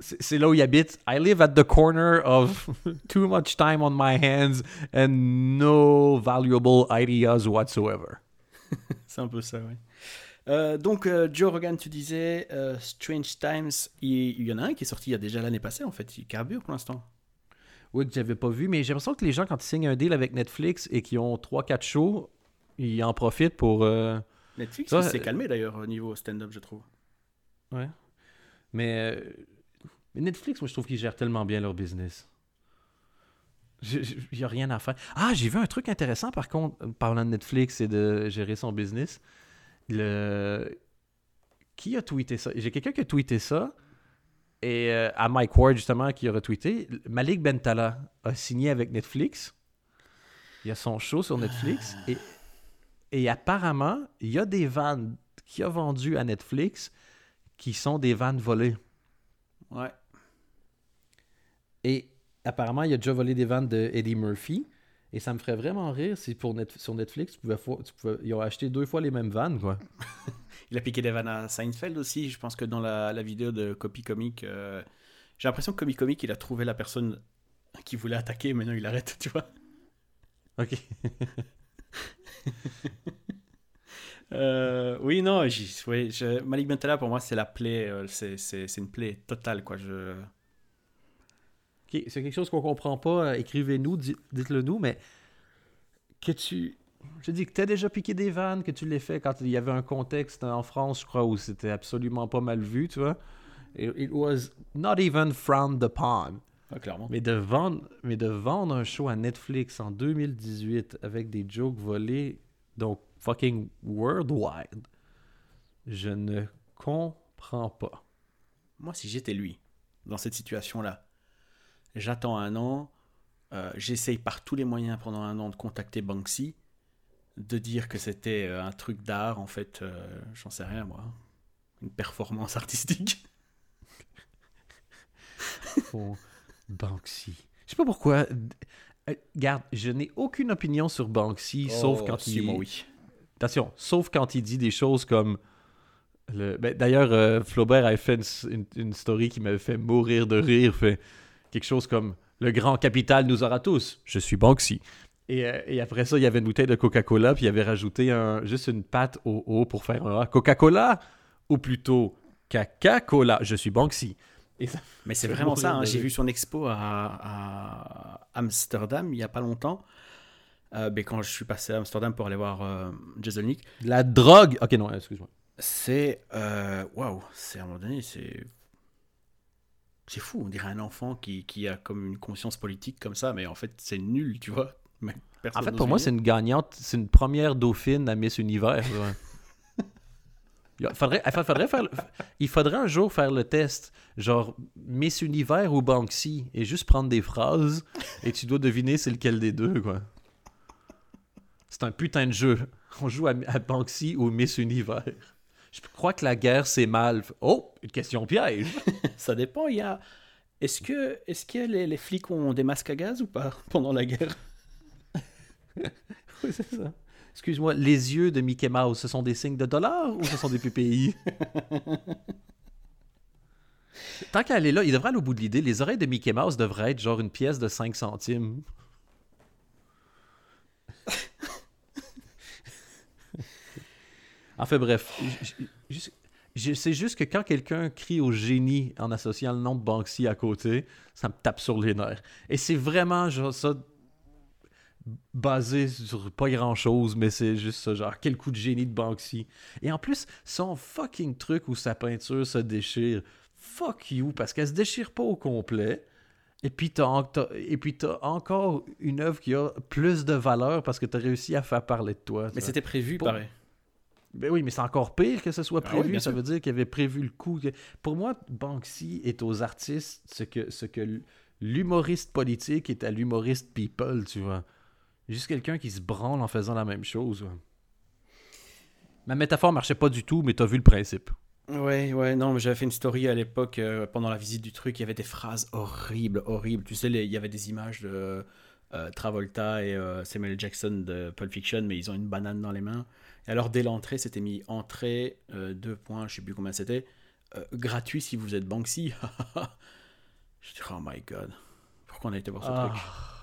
c'est là où il habite. I live at the corner of *laughs* too much time on my hands and no valuable ideas whatsoever. *laughs* c'est un peu ça, oui. Euh, donc, euh, Joe Rogan, tu disais euh, Strange Times. Il, y en a un qui est sorti il y a déjà l'année passée, en fait. Il carbure pour l'instant. Oui, que j'avais pas vu, mais j'ai l'impression que les gens, quand ils signent un deal avec Netflix et qu'ils ont 3-4 shows, ils en profitent pour. Netflix, ça, s'est calmé d'ailleurs au niveau stand-up, je trouve. Ouais. Mais mais Netflix, moi, je trouve qu'ils gèrent tellement bien leur business. Il n'y a rien à faire. Ah, j'ai vu un truc intéressant, par contre, parlant de Netflix et de gérer son business. Le... Qui a tweeté ça? J'ai quelqu'un qui a tweeté ça. Et euh, à Mike Ward, justement, qui a retweeté. Malik Bentala a signé avec Netflix. Il a son show sur Netflix. Et, et apparemment, il y a des vannes qu'il a vendues à Netflix qui sont des vannes volées. Ouais. Et apparemment, il a déjà volé des vannes de Eddie Murphy. Et ça me ferait vraiment rire si pour sur Netflix, tu pouvais, ils ont acheté deux fois les mêmes vannes, quoi. *laughs* il a piqué des vannes à Seinfeld aussi. Je pense que dans la, vidéo de Copy Comic, euh, j'ai l'impression que Copy Comic, il a trouvé la personne qui voulait attaquer, maintenant il arrête, *laughs* tu vois. Ok. *laughs* *laughs* Euh, oui, non, oui, Malik Bentala, pour moi, c'est la plaie, euh, c'est une plaie totale, quoi. Je c'est quelque chose qu'on comprend pas, euh, écrivez-nous, dites-le nous, mais que tu. Je dis que tu as déjà piqué des vannes, que tu l'as fait quand il y avait un contexte en France, je crois, où c'était absolument pas mal vu, tu vois. It was not even frowned upon. Ah, clairement. Mais de, vendre, mais de vendre un show à Netflix en 2018 avec des jokes volés, donc fucking worldwide, je ne comprends pas. Moi, si j'étais lui, dans cette situation-là, j'attends un an, euh, j'essaye par tous les moyens pendant un an de contacter Banksy, de dire que c'était euh, un truc d'art, en fait, euh, j'en sais rien moi, une performance *laughs* artistique. oh, Banksy. Je sais pas pourquoi. Garde, je n'ai aucune opinion sur Banksy, sauf oh, quand il. Moi, oui. Attention, sauf quand il dit des choses comme. Le... Ben, D'ailleurs, Flaubert a fait une, une story qui m'avait fait mourir de rire. Fait quelque chose comme Le grand capital nous aura tous. Je suis Banksy. Et, euh, et, après ça, il y avait une bouteille de Coca-Cola, puis il avait rajouté un, juste une pâte au haut pour faire un Coca-Cola? Ou plutôt Caca-Cola. Je suis Banksy. Et Mais c'est vraiment ça. Hein. J'ai vu son expo à, Amsterdam il n'y a pas longtemps. Euh, ben, quand je suis passé à Amsterdam pour aller voir euh, Jason Nick. La drogue. Ok, non, excuse-moi. C'est. Euh, waouh. C'est à un moment donné, c'est c'est fou, on dirait un enfant qui, qui, a comme une conscience politique comme ça, mais en fait, c'est nul, tu vois. en fait, pour moi, c'est une gagnante, c'est une première dauphine à Miss Univers. *laughs* il, faudrait, faudrait faire, il faudrait un jour faire le test, genre Miss Univers ou Banksy, et juste prendre des phrases, et tu dois deviner c'est lequel des deux, quoi. C'est un putain de jeu. On joue à, à Banksy ou Miss Univers. Je crois que la guerre, c'est mal. Oh, une question piège. *laughs* ça dépend. Il y a... Est-ce que, est-ce que les, les, flics ont des masques à gaz ou pas pendant la guerre? *laughs* Oui, c'est ça. Excuse-moi, les yeux de Mickey Mouse, ce sont des signes de dollars ou ce sont des PPI *laughs* Tant qu'elle est là, il devrait aller au bout de l'idée. Les oreilles de Mickey Mouse devraient être genre une pièce de 5 centimes. Enfin bref, c'est juste que quand quelqu'un crie au génie en associant le nom de Banksy à côté, ça me tape sur les nerfs. Et c'est vraiment genre ça basé sur pas grand chose, mais c'est juste ça, genre quel coup de génie de Banksy. Et en plus, son fucking truc où sa peinture se déchire, fuck you, parce qu'elle se déchire pas au complet. Et puis t'as, et puis as encore une œuvre qui a plus de valeur parce que t'as réussi à faire parler de toi. Mais c'était prévu, pareil. Ben oui, mais c'est encore pire que ce soit ah prévu. ça veut dire qu'il avait prévu le coup. Pour moi, Banksy est aux artistes ce que, ce que l'humoriste politique est à l'humoriste people, tu vois. Juste quelqu'un qui se branle en faisant la même chose. Ma métaphore marchait pas du tout, mais t'as vu le principe. Ouais, ouais, non, mais j'avais fait une story à l'époque, euh, pendant la visite du truc, il y avait des phrases horribles, horribles. Tu sais, il y avait des images de euh, Travolta et euh, Samuel Jackson de Pulp Fiction, mais ils ont une banane dans les mains. Et alors, dès l'entrée, c'était mis entrée, deux points, je sais plus combien c'était, gratuit si vous êtes Banksy. *laughs* je dis, oh my god, pourquoi on a été voir ce ah. truc?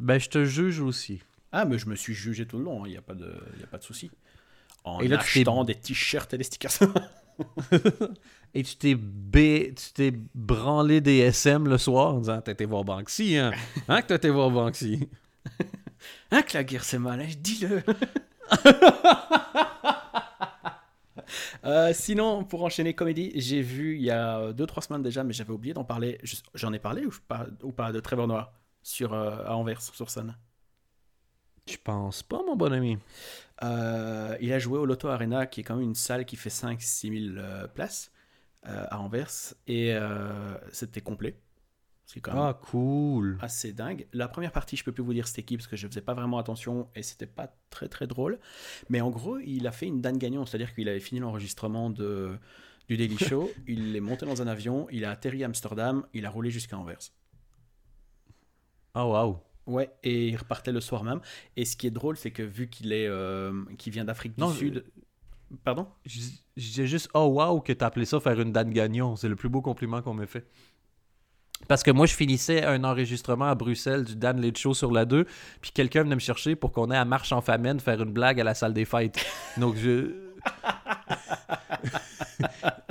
Ben, je te juge aussi. Ah, mais je me suis jugé tout le long, il hein, n'y a pas de, y a pas de souci en et là, achetant des t-shirts et des stickers. *laughs* et tu t'es b... tu t'es branlé des SM le soir en disant T'as été voir Banksy, hein Hein que t'as été voir Banksy *laughs* Hein que la guerre c'est mal, hein? dis-le *laughs* euh, sinon, pour enchaîner comédie, j'ai vu il y a 2-3 semaines déjà, mais j'avais oublié d'en parler. J'en ai parlé ou pas, ou pas de Trevor Noir sur, euh, à Anvers, sur scène Je pense pas, mon bon ami. Euh, il a joué au Lotto Arena, qui est quand même une salle qui fait 5-6 000 euh, places à Anvers. Et c'était complet. C'est quand même ah, cool. assez dingue. La première partie, je peux plus vous dire c'était qui parce que je faisais pas vraiment attention et c'était pas très très drôle. Mais en gros, il a fait une Dan gagnant, c'est-à-dire qu'il avait fini l'enregistrement de, du Daily *laughs* Show, il est monté dans un avion, il a atterri à Amsterdam, il a roulé jusqu'à Anvers. Oh waouh. Ouais, et il repartait le soir même. Et ce qui est drôle, c'est que vu qu'il est, euh, vient d'Afrique du Sud. Pardon? J'ai juste oh wow que t'as appelé ça faire une Dan Gagnon. C'est le plus beau compliment qu'on m'ait fait. Parce que moi, je finissais un enregistrement à Bruxelles du Dan Late Show sur la 2, puis quelqu'un venait me chercher pour qu'on ait à Marche en Famine faire une blague à la salle des fêtes. Donc je. *laughs*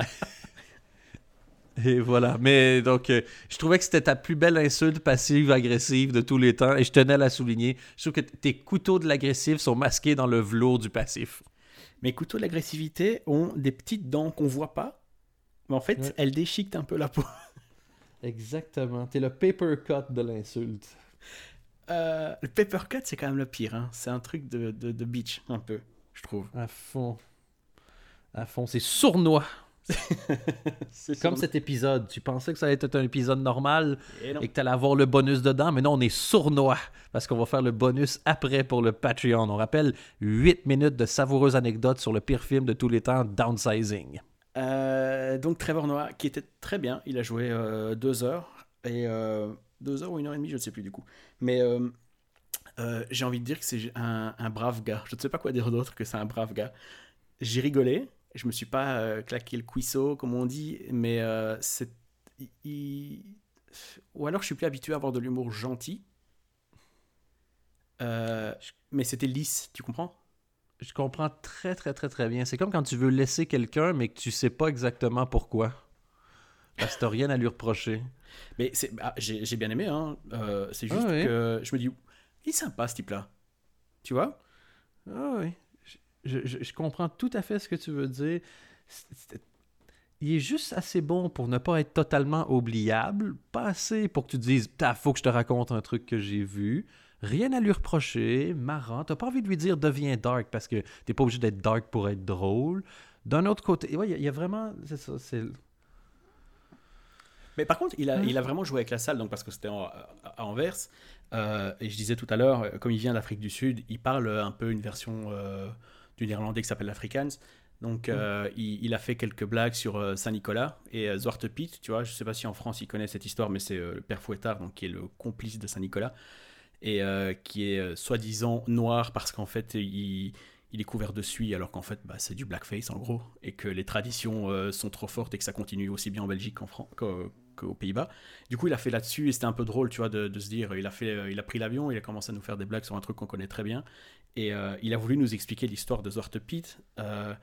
*laughs* Et voilà. Mais donc, euh, je trouvais que c'était ta plus belle insulte passive-agressive de tous les temps et je tenais à la souligner. Je trouve que tes couteaux de l'agressif sont masqués dans le velours du passif. Mes couteaux de l'agressivité ont des petites dents qu'on voit pas, mais en fait, elles déchiquent un peu la peau. *laughs* Exactement. T'es le paper cut de l'insulte. Euh, le paper cut, c'est quand même le pire. Hein. C'est un truc de, de, de bitch, un peu, je trouve. À fond. À fond. C'est sournois. *laughs* Comme cet épisode. Tu pensais que ça allait être un épisode normal et, que tu allais avoir le bonus dedans, mais non, on est sournois parce qu'on va faire le bonus après pour le Patreon. On rappelle 8 minutes de savoureuses anecdotes sur le pire film de tous les temps, Downsizing. Euh, donc Trevor Noah, qui était très bien, il a joué 2 euh, deux heures, et euh, deux heures ou une heure et demie, je ne sais plus du coup. Mais j'ai envie de dire que c'est un, un, brave gars. Je ne sais pas quoi dire d'autre que c'est un brave gars. J'ai rigolé, je me suis pas euh, claqué le cuisseau, comme on dit, mais euh, c'est. Ou alors je suis plus habitué à avoir de l'humour gentil. Euh, mais c'était lisse, tu comprends? Je comprends très très très très bien. C'est comme quand tu veux laisser quelqu'un, mais que tu sais pas exactement pourquoi. Parce que t'as rien à lui reprocher. Mais c'est, ah, j'ai, bien aimé, hein. c'est juste ah que je me dis, il est sympa ce type-là. Tu vois? Ah oui je, comprends tout à fait ce que tu veux dire. il est juste assez bon pour ne pas être totalement oubliable, pas assez pour que tu te dises faut que je te raconte un truc que j'ai vu. Rien à lui reprocher, marrant. T'as pas envie de lui dire deviens dark parce que t'es pas obligé d'être dark pour être drôle. D'un autre côté, il y, a vraiment. C'est ça, c'est. Mais par contre, il a, il a vraiment joué avec la salle, donc parce que c'était à Anvers. Euh, et je disais tout à l'heure, comme il vient d'Afrique du Sud, il parle un peu une version. Euh, du néerlandais qui s'appelle l'Afrikaans. Donc, mm. euh, il, a fait quelques blagues sur euh, Saint-Nicolas et euh, Zwarte Piet, tu vois. Je sais pas si en France ils connaissent cette histoire, mais c'est le père Fouettard, donc qui est le complice de Saint-Nicolas et qui est soi-disant noir parce qu'en fait il, il, est couvert de suie alors qu'en fait bah, c'est du blackface en gros et que les traditions sont trop fortes et que ça continue aussi bien en Belgique qu'en France qu'aux Pays-Bas. Du coup, il a fait là-dessus et c'était un peu drôle, tu vois, de, de, se dire, il a fait, il a pris l'avion, il a commencé à nous faire des blagues sur un truc qu'on connaît très bien et euh, il a voulu nous expliquer l'histoire de Zwarte Piet euh,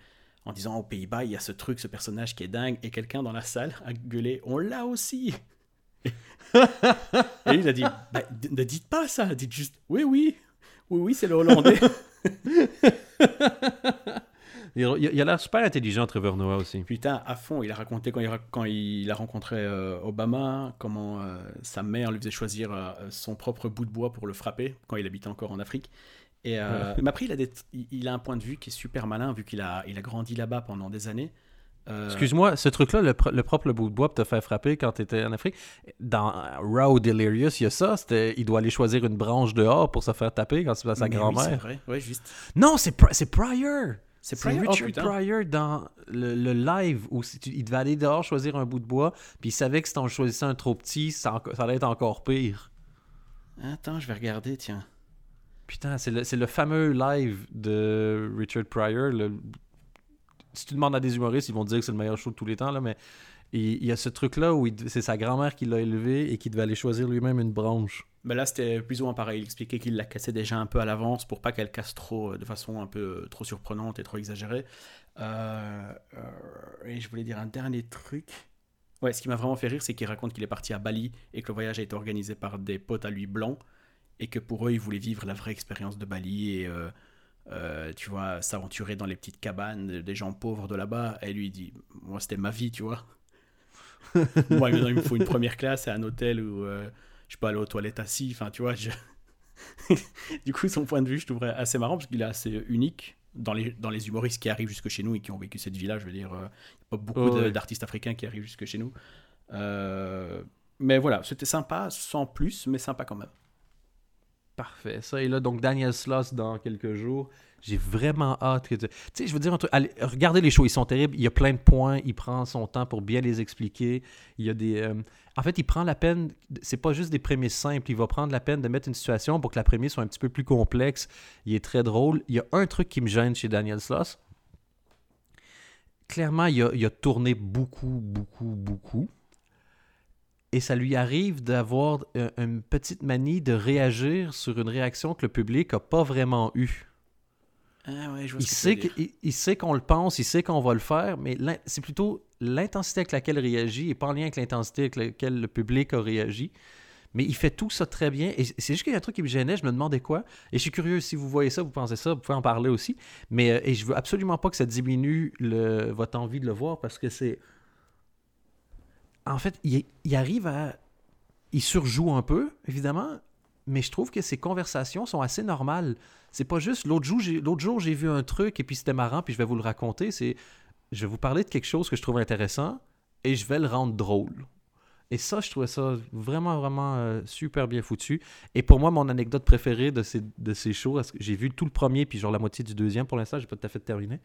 en disant aux Pays-Bas, il y a ce truc, ce personnage qui est dingue, et quelqu'un dans la salle a gueulé, on l'a aussi. et il a dit, bah, ne dites pas ça, dites juste, oui, oui, oui, oui, c'est le Hollandais. *laughs* il, a l'air super intelligent, Trevor Noah aussi. Putain, à fond, il a raconté quand il, quand il a rencontré euh, Obama, comment sa mère lui faisait choisir son propre bout de bois pour le frapper quand il habitait encore en Afrique. Et, euh, mais après, il a, des, il a un point de vue qui est super malin, vu qu'il a, il a grandi là-bas pendant des années. Euh, Excuse-moi, ce truc-là, le, propre bout de bois pour te faire frapper quand tu étais en Afrique, dans Raw Delirious, il y a ça. Il doit aller choisir une branche dehors pour se faire taper quand c'est à sa grand-mère. ouais, juste. Non, c'est Pryor. C'est Richard oh, Pryor dans le, live où il devait aller dehors choisir un bout de bois, puis il savait que si on choisissait un trop petit, ça, ça allait être encore pire. Attends, je vais regarder, tiens. Putain, c'est le, le, fameux live de Richard Pryor. Si tu demandes à des humoristes, ils vont te dire que c'est le meilleur show de tous les temps, là, mais il, y a ce truc-là où c'est sa grand-mère qui l'a élevé et qui devait aller choisir lui-même une branche. Mais là, c'était plus ou moins pareil. Il expliquait qu'il la cassait déjà un peu à l'avance pour pas qu'elle casse trop, de façon un peu trop surprenante et trop exagérée. Euh, euh, et je voulais dire un dernier truc. Ouais, ce qui m'a vraiment fait rire, c'est qu'il raconte qu'il est parti à Bali et que le voyage a été organisé par des potes à lui blancs et que pour eux, ils voulaient vivre la vraie expérience de Bali et, euh, euh, tu vois, s'aventurer dans les petites cabanes des gens pauvres de là-bas. Et lui, il dit, moi, c'était ma vie, tu vois. *laughs* moi, maintenant, il me faut une première classe et un hôtel où euh, je peux aller aux toilettes assis. Enfin, tu vois, *laughs* du coup, son point de vue, je trouverais assez marrant parce qu'il est assez unique dans les, dans les humoristes qui arrivent jusque chez nous et qui ont vécu cette vie-là. Je veux dire, il n'y a pas beaucoup d'artistes africains qui arrivent jusque chez nous. mais voilà, c'était sympa, sans plus, mais sympa quand même. Parfait. Ça, et là, donc Daniel Sloss dans quelques jours. J'ai vraiment hâte que tu sais, je veux dire un truc. Regardez les shows, ils sont terribles. Il y a plein de points. Il prend son temps pour bien les expliquer. Il y a des. Euh, en fait, il prend la peine. C'est pas juste des prémices simples. Il va prendre la peine de mettre une situation pour que la prémisse soit un petit peu plus complexe. Il est très drôle. Il y a un truc qui me gêne chez Daniel Sloss. Clairement, a, il a tourné beaucoup, beaucoup, beaucoup et ça lui arrive d'avoir euh, une petite manie de réagir sur une réaction que le public n'a pas vraiment eue. Ah ouais, je il, sait il, sait qu'on le pense, il sait qu'on va le faire, mais c'est plutôt l'intensité avec laquelle il réagit et pas en lien avec l'intensité avec laquelle le public a réagi. Mais il fait tout ça très bien. Et c'est juste qu'il y a un truc qui me gênait, je me demandais quoi. Et je suis curieux, si vous voyez ça, vous pensez ça, vous pouvez en parler aussi. Mais euh, et je veux absolument pas que ça diminue le, votre envie de le voir parce que c'est en fait, il, arrive à. Il surjoue un peu, évidemment, mais je trouve que ses conversations sont assez normales. C'est pas juste l'autre jour, j'ai, l'autre jour, j'ai vu un truc et puis c'était marrant, puis je vais vous le raconter. C'est je vais vous parler de quelque chose que je trouve intéressant et je vais le rendre drôle. Et ça, je trouvais ça vraiment, vraiment euh, super bien foutu. Et pour moi, mon anecdote préférée de ces, de ces shows, j'ai vu tout le premier, puis genre la moitié du deuxième pour l'instant, j'ai pas tout à fait terminé.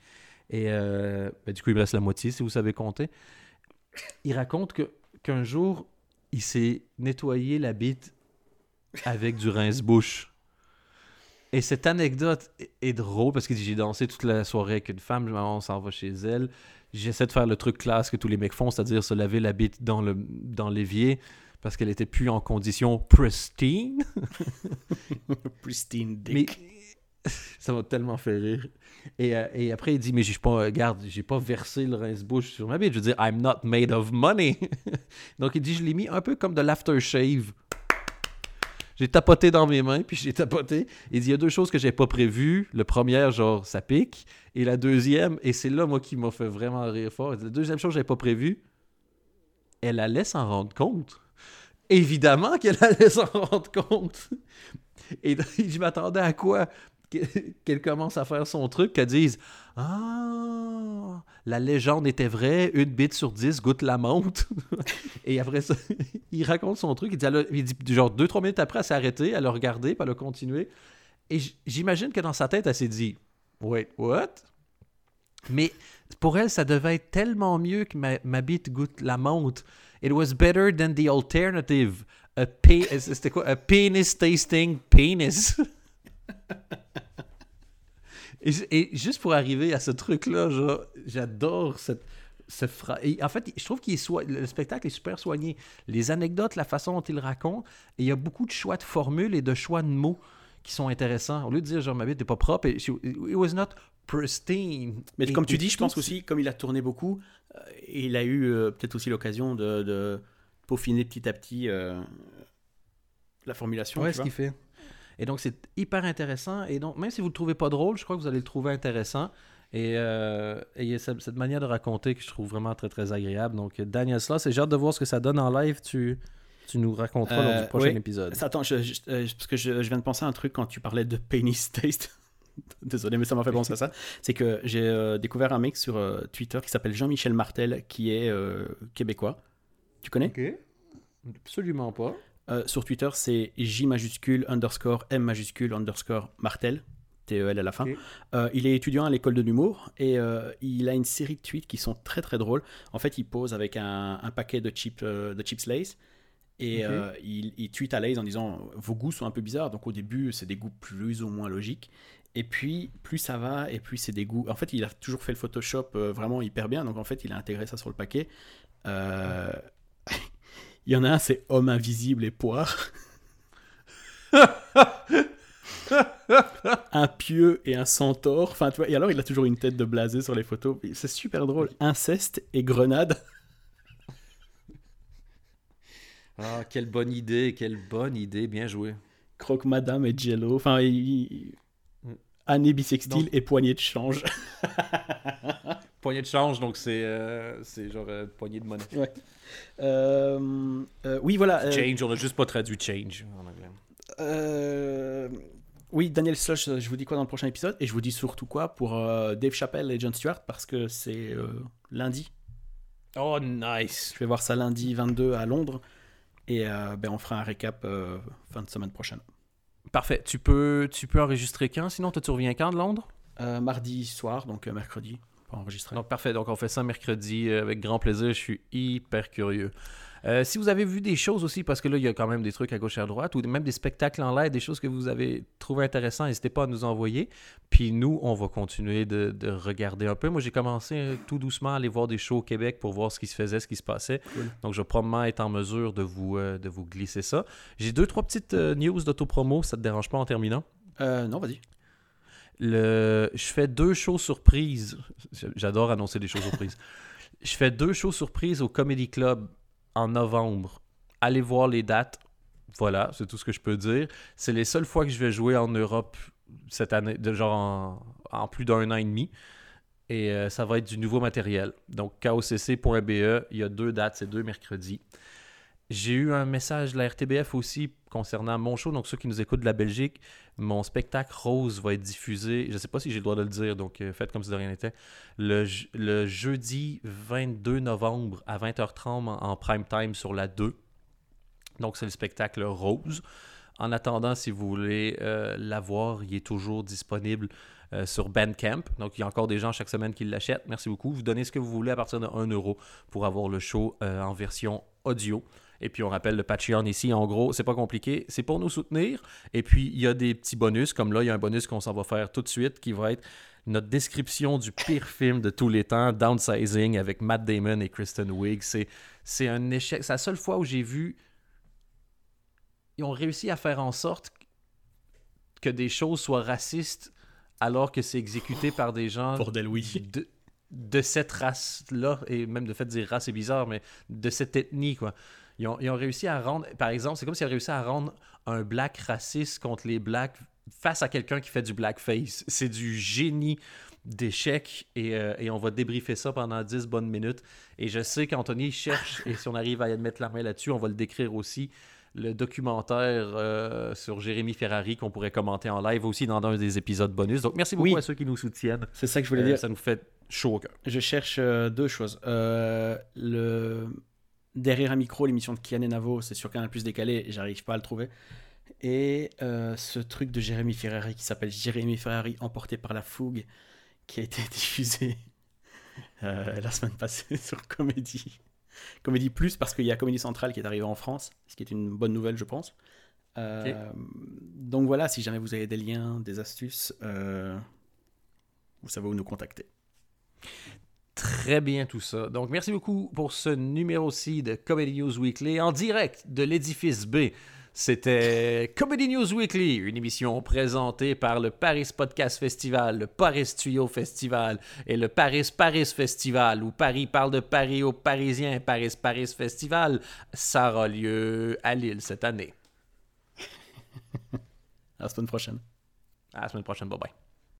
Et euh, ben, du coup, il me reste la moitié, si vous savez compter il raconte que qu'un jour, il s'est nettoyé la bite avec du rince-bouche. Et cette anecdote est drôle parce que j'ai dansé toute la soirée avec une femme, on s'en va chez elle. J'essaie de faire le truc classe que tous les mecs font, c'est-à-dire se laver la bite dans le dans l'évier parce qu'elle était plus en condition pristine. *laughs* pristine dick. Ça m'a tellement fait rire. Et, euh, et, après, il dit Mais j'ai pas, regarde, j'ai pas versé le rince-bouche sur ma bite. Je veux dire, I'm not made of money. *laughs* Donc, il dit Je l'ai mis un peu comme de l'aftershave. J'ai tapoté dans mes mains, puis j'ai tapoté. Il dit Il y a deux choses que j'ai pas prévues. Le premier, genre, ça pique. Et la deuxième, et c'est là, moi, qui m'a fait vraiment rire fort. La deuxième chose que j'avais pas prévue, elle allait s'en rendre compte. Évidemment qu'elle allait s'en rendre compte. Et je m'attendais à quoi? *laughs* qu'elle commence à faire son truc, qu'elle dise Ah, la légende était vraie, une bite sur dix goûte la monte. *laughs* et après ça, *laughs* il raconte son truc. Il dit, genre deux, trois minutes après, elle s'est arrêtée, elle a regardé, puis elle a. Et j'imagine que dans sa tête, elle s'est dit Wait, what? Mais pour elle, ça devait être tellement mieux que ma, ma bite goûte la monte. It was better than the alternative. C'était quoi? A penis tasting penis. Et, juste pour arriver à ce truc-là, j'adore cette, cette phrase. En fait, je trouve qu'il le spectacle est super soigné. Les anecdotes, la façon dont il raconte, et il y a beaucoup de choix de formules et de choix de mots qui sont intéressants. Au lieu de dire genre ma bite n'est pas propre, it was not pristine. Mais comme tu dis, je pense aussi, comme il a tourné beaucoup, euh, il a eu euh, peut-être aussi l'occasion de, peaufiner petit à petit euh, la formulation. Ouais, ce qu'il fait. Et donc, c'est hyper intéressant. Et donc, même si vous ne le trouvez pas drôle, je crois que vous allez le trouver intéressant. Et, euh, il y a cette, manière de raconter que je trouve vraiment très, très agréable. Donc, Daniel Sloss, et j'ai hâte de voir ce que ça donne en live. Tu, Tu nous raconteras lors du prochain épisode. Attends, parce que je, viens de penser à un truc quand tu parlais de Penny's *laughs* Taste. Désolé, mais ça m'a fait penser à ça. C'est que j'ai découvert un mec sur Twitter qui s'appelle Jean-Michel Martel, qui est québécois. Tu connais? Ok. Absolument pas. Sur Twitter, c'est J majuscule underscore M majuscule underscore Martel. TEL à la fin. Euh, il est étudiant à l'école de l'humour et euh, il a une série de tweets qui sont très très drôles. En fait, il pose avec un, paquet de, chips euh, de chips Lays et il, il, tweet à Lays en disant vos goûts sont un peu bizarres. Donc au début, c'est des goûts plus ou moins logiques. Et puis, plus ça va, et plus c'est des goûts. En fait, il a toujours fait le Photoshop vraiment hyper bien. Donc en fait, il a intégré ça sur le paquet. Il y en a un, c'est homme invisible et poire. *laughs* un pieu et un centaure. Enfin, tu vois, et alors il a toujours une tête de blasé sur les photos. C'est super drôle. Inceste et grenade. Ah, quelle bonne idée, quelle bonne idée, bien joué. Croque Madame et Jello. Enfin, il... année bisextile et poignée de change. *laughs* poignée de change, donc c'est euh, c'est genre euh, poignée de monnaie. Ouais. Euh, oui, voilà. Change, on a juste pas traduit change en anglais. Euh, oui, Daniel Slush, je vous dis quoi dans le prochain épisode Et je vous dis surtout quoi pour euh, Dave Chappelle et John Stewart parce que c'est euh, lundi. Oh, nice Je vais voir ça lundi 22 à Londres et euh, ben, on fera un récap fin de semaine prochaine. Parfait. Tu peux, tu peux enregistrer quand? Sinon, toi, tu reviens quand de Londres? Mardi soir, donc mercredi, Donc, parfait. Donc, on fait ça mercredi avec grand plaisir. Je suis hyper curieux. Euh, si vous avez vu des choses aussi, parce que là, il y a quand même des trucs à gauche et à droite, ou même des spectacles en live, des choses que vous avez trouvé intéressantes, n'hésitez pas à nous envoyer. Puis nous, on va continuer de, regarder un peu. Moi, j'ai commencé euh, tout doucement à aller voir des shows au Québec pour voir ce qui se faisait, ce qui se passait. Donc, je vais probablement être en mesure de vous, euh, de vous glisser ça. J'ai deux, trois petites news d'autopromo, ça te dérange pas en terminant? non, vas-y. Le... Je fais deux shows surprises. J'adore annoncer des shows surprises. *laughs* je fais deux shows surprises au Comedy Club en novembre. Allez voir les dates. Voilà, c'est tout ce que je peux dire. C'est les seules fois que je vais jouer en Europe cette année, de genre en, plus d'un an et demi. Et euh, ça va être du nouveau matériel. Donc, KOCC.be, il y a deux dates, c'est deux mercredis. J'ai eu un message de la RTBF aussi concernant mon show. Donc, ceux qui nous écoutent de la Belgique, mon spectacle Rose va être diffusé. Je ne sais pas si j'ai le droit de le dire, donc euh, faites comme si de rien n'était. Le, jeudi 22 novembre à 20h30 en, prime time sur la 2. Donc, c'est le spectacle Rose. En attendant, si vous voulez euh, l'avoir, il est toujours disponible euh, sur Bandcamp. Donc, il y a encore des gens chaque semaine qui l'achètent. Merci beaucoup. Vous donnez ce que vous voulez à partir de 1 euro pour avoir le show en version audio. Et puis on rappelle le Patreon ici, en gros, c'est pas compliqué, c'est pour nous soutenir. Et puis il y a des petits bonus, comme là, il y a un bonus qu'on s'en va faire tout de suite qui va être notre description du pire *laughs* film de tous les temps, Downsizing, avec Matt Damon et Kristen Wiig. C'est un échec. C'est la seule fois où j'ai vu. Ils ont réussi à faire en sorte que des choses soient racistes alors que c'est exécuté par des gens. Bordel, oui. De, de cette race-là, et même de fait de dire race est bizarre, mais de cette ethnie, quoi. Ils ont, réussi à rendre, par exemple, c'est comme s'ils avaient réussi à rendre un black raciste contre les blacks face à quelqu'un qui fait du blackface. C'est du génie d'échec et, euh, et, on va débriefer ça pendant 10 bonnes minutes. Et je sais qu'Anthony cherche, et si on arrive à mettre la main là-dessus, on va le décrire aussi. Le documentaire euh, sur Jérémy Ferrari qu'on pourrait commenter en live aussi dans un des épisodes bonus. Donc merci beaucoup à ceux qui nous soutiennent. C'est ça que je voulais euh, dire. Ça nous fait chaud au cœur. Je cherche deux choses. le derrière un micro, l'émission de Kian et Navo, c'est sur Canal Plus décalé, j'arrive pas à le trouver. Et euh, ce truc de Jérémy Ferrari qui s'appelle Jérémy Ferrari emporté par la fougue, qui a été *laughs* diffusé euh, la semaine passée *laughs* sur Comédie. Comédie Plus, parce qu'il y a Comédie Centrale qui est arrivé en France, ce qui est une bonne nouvelle, je pense. Euh, donc voilà, si jamais vous avez des liens, des astuces, vous savez où nous contacter très bien tout ça. Donc, merci beaucoup pour ce numéro-ci de Comedy News Weekly en direct de l'édifice B. C'était Comedy News Weekly, une émission présentée par le Paris Podcast Festival, le Paris Studio Festival et le Paris Paris Festival, où Paris parle de Paris aux Parisiens. Paris Paris Festival, ça aura lieu à Lille cette année. *laughs* à la semaine prochaine. À la semaine prochaine, bye bye.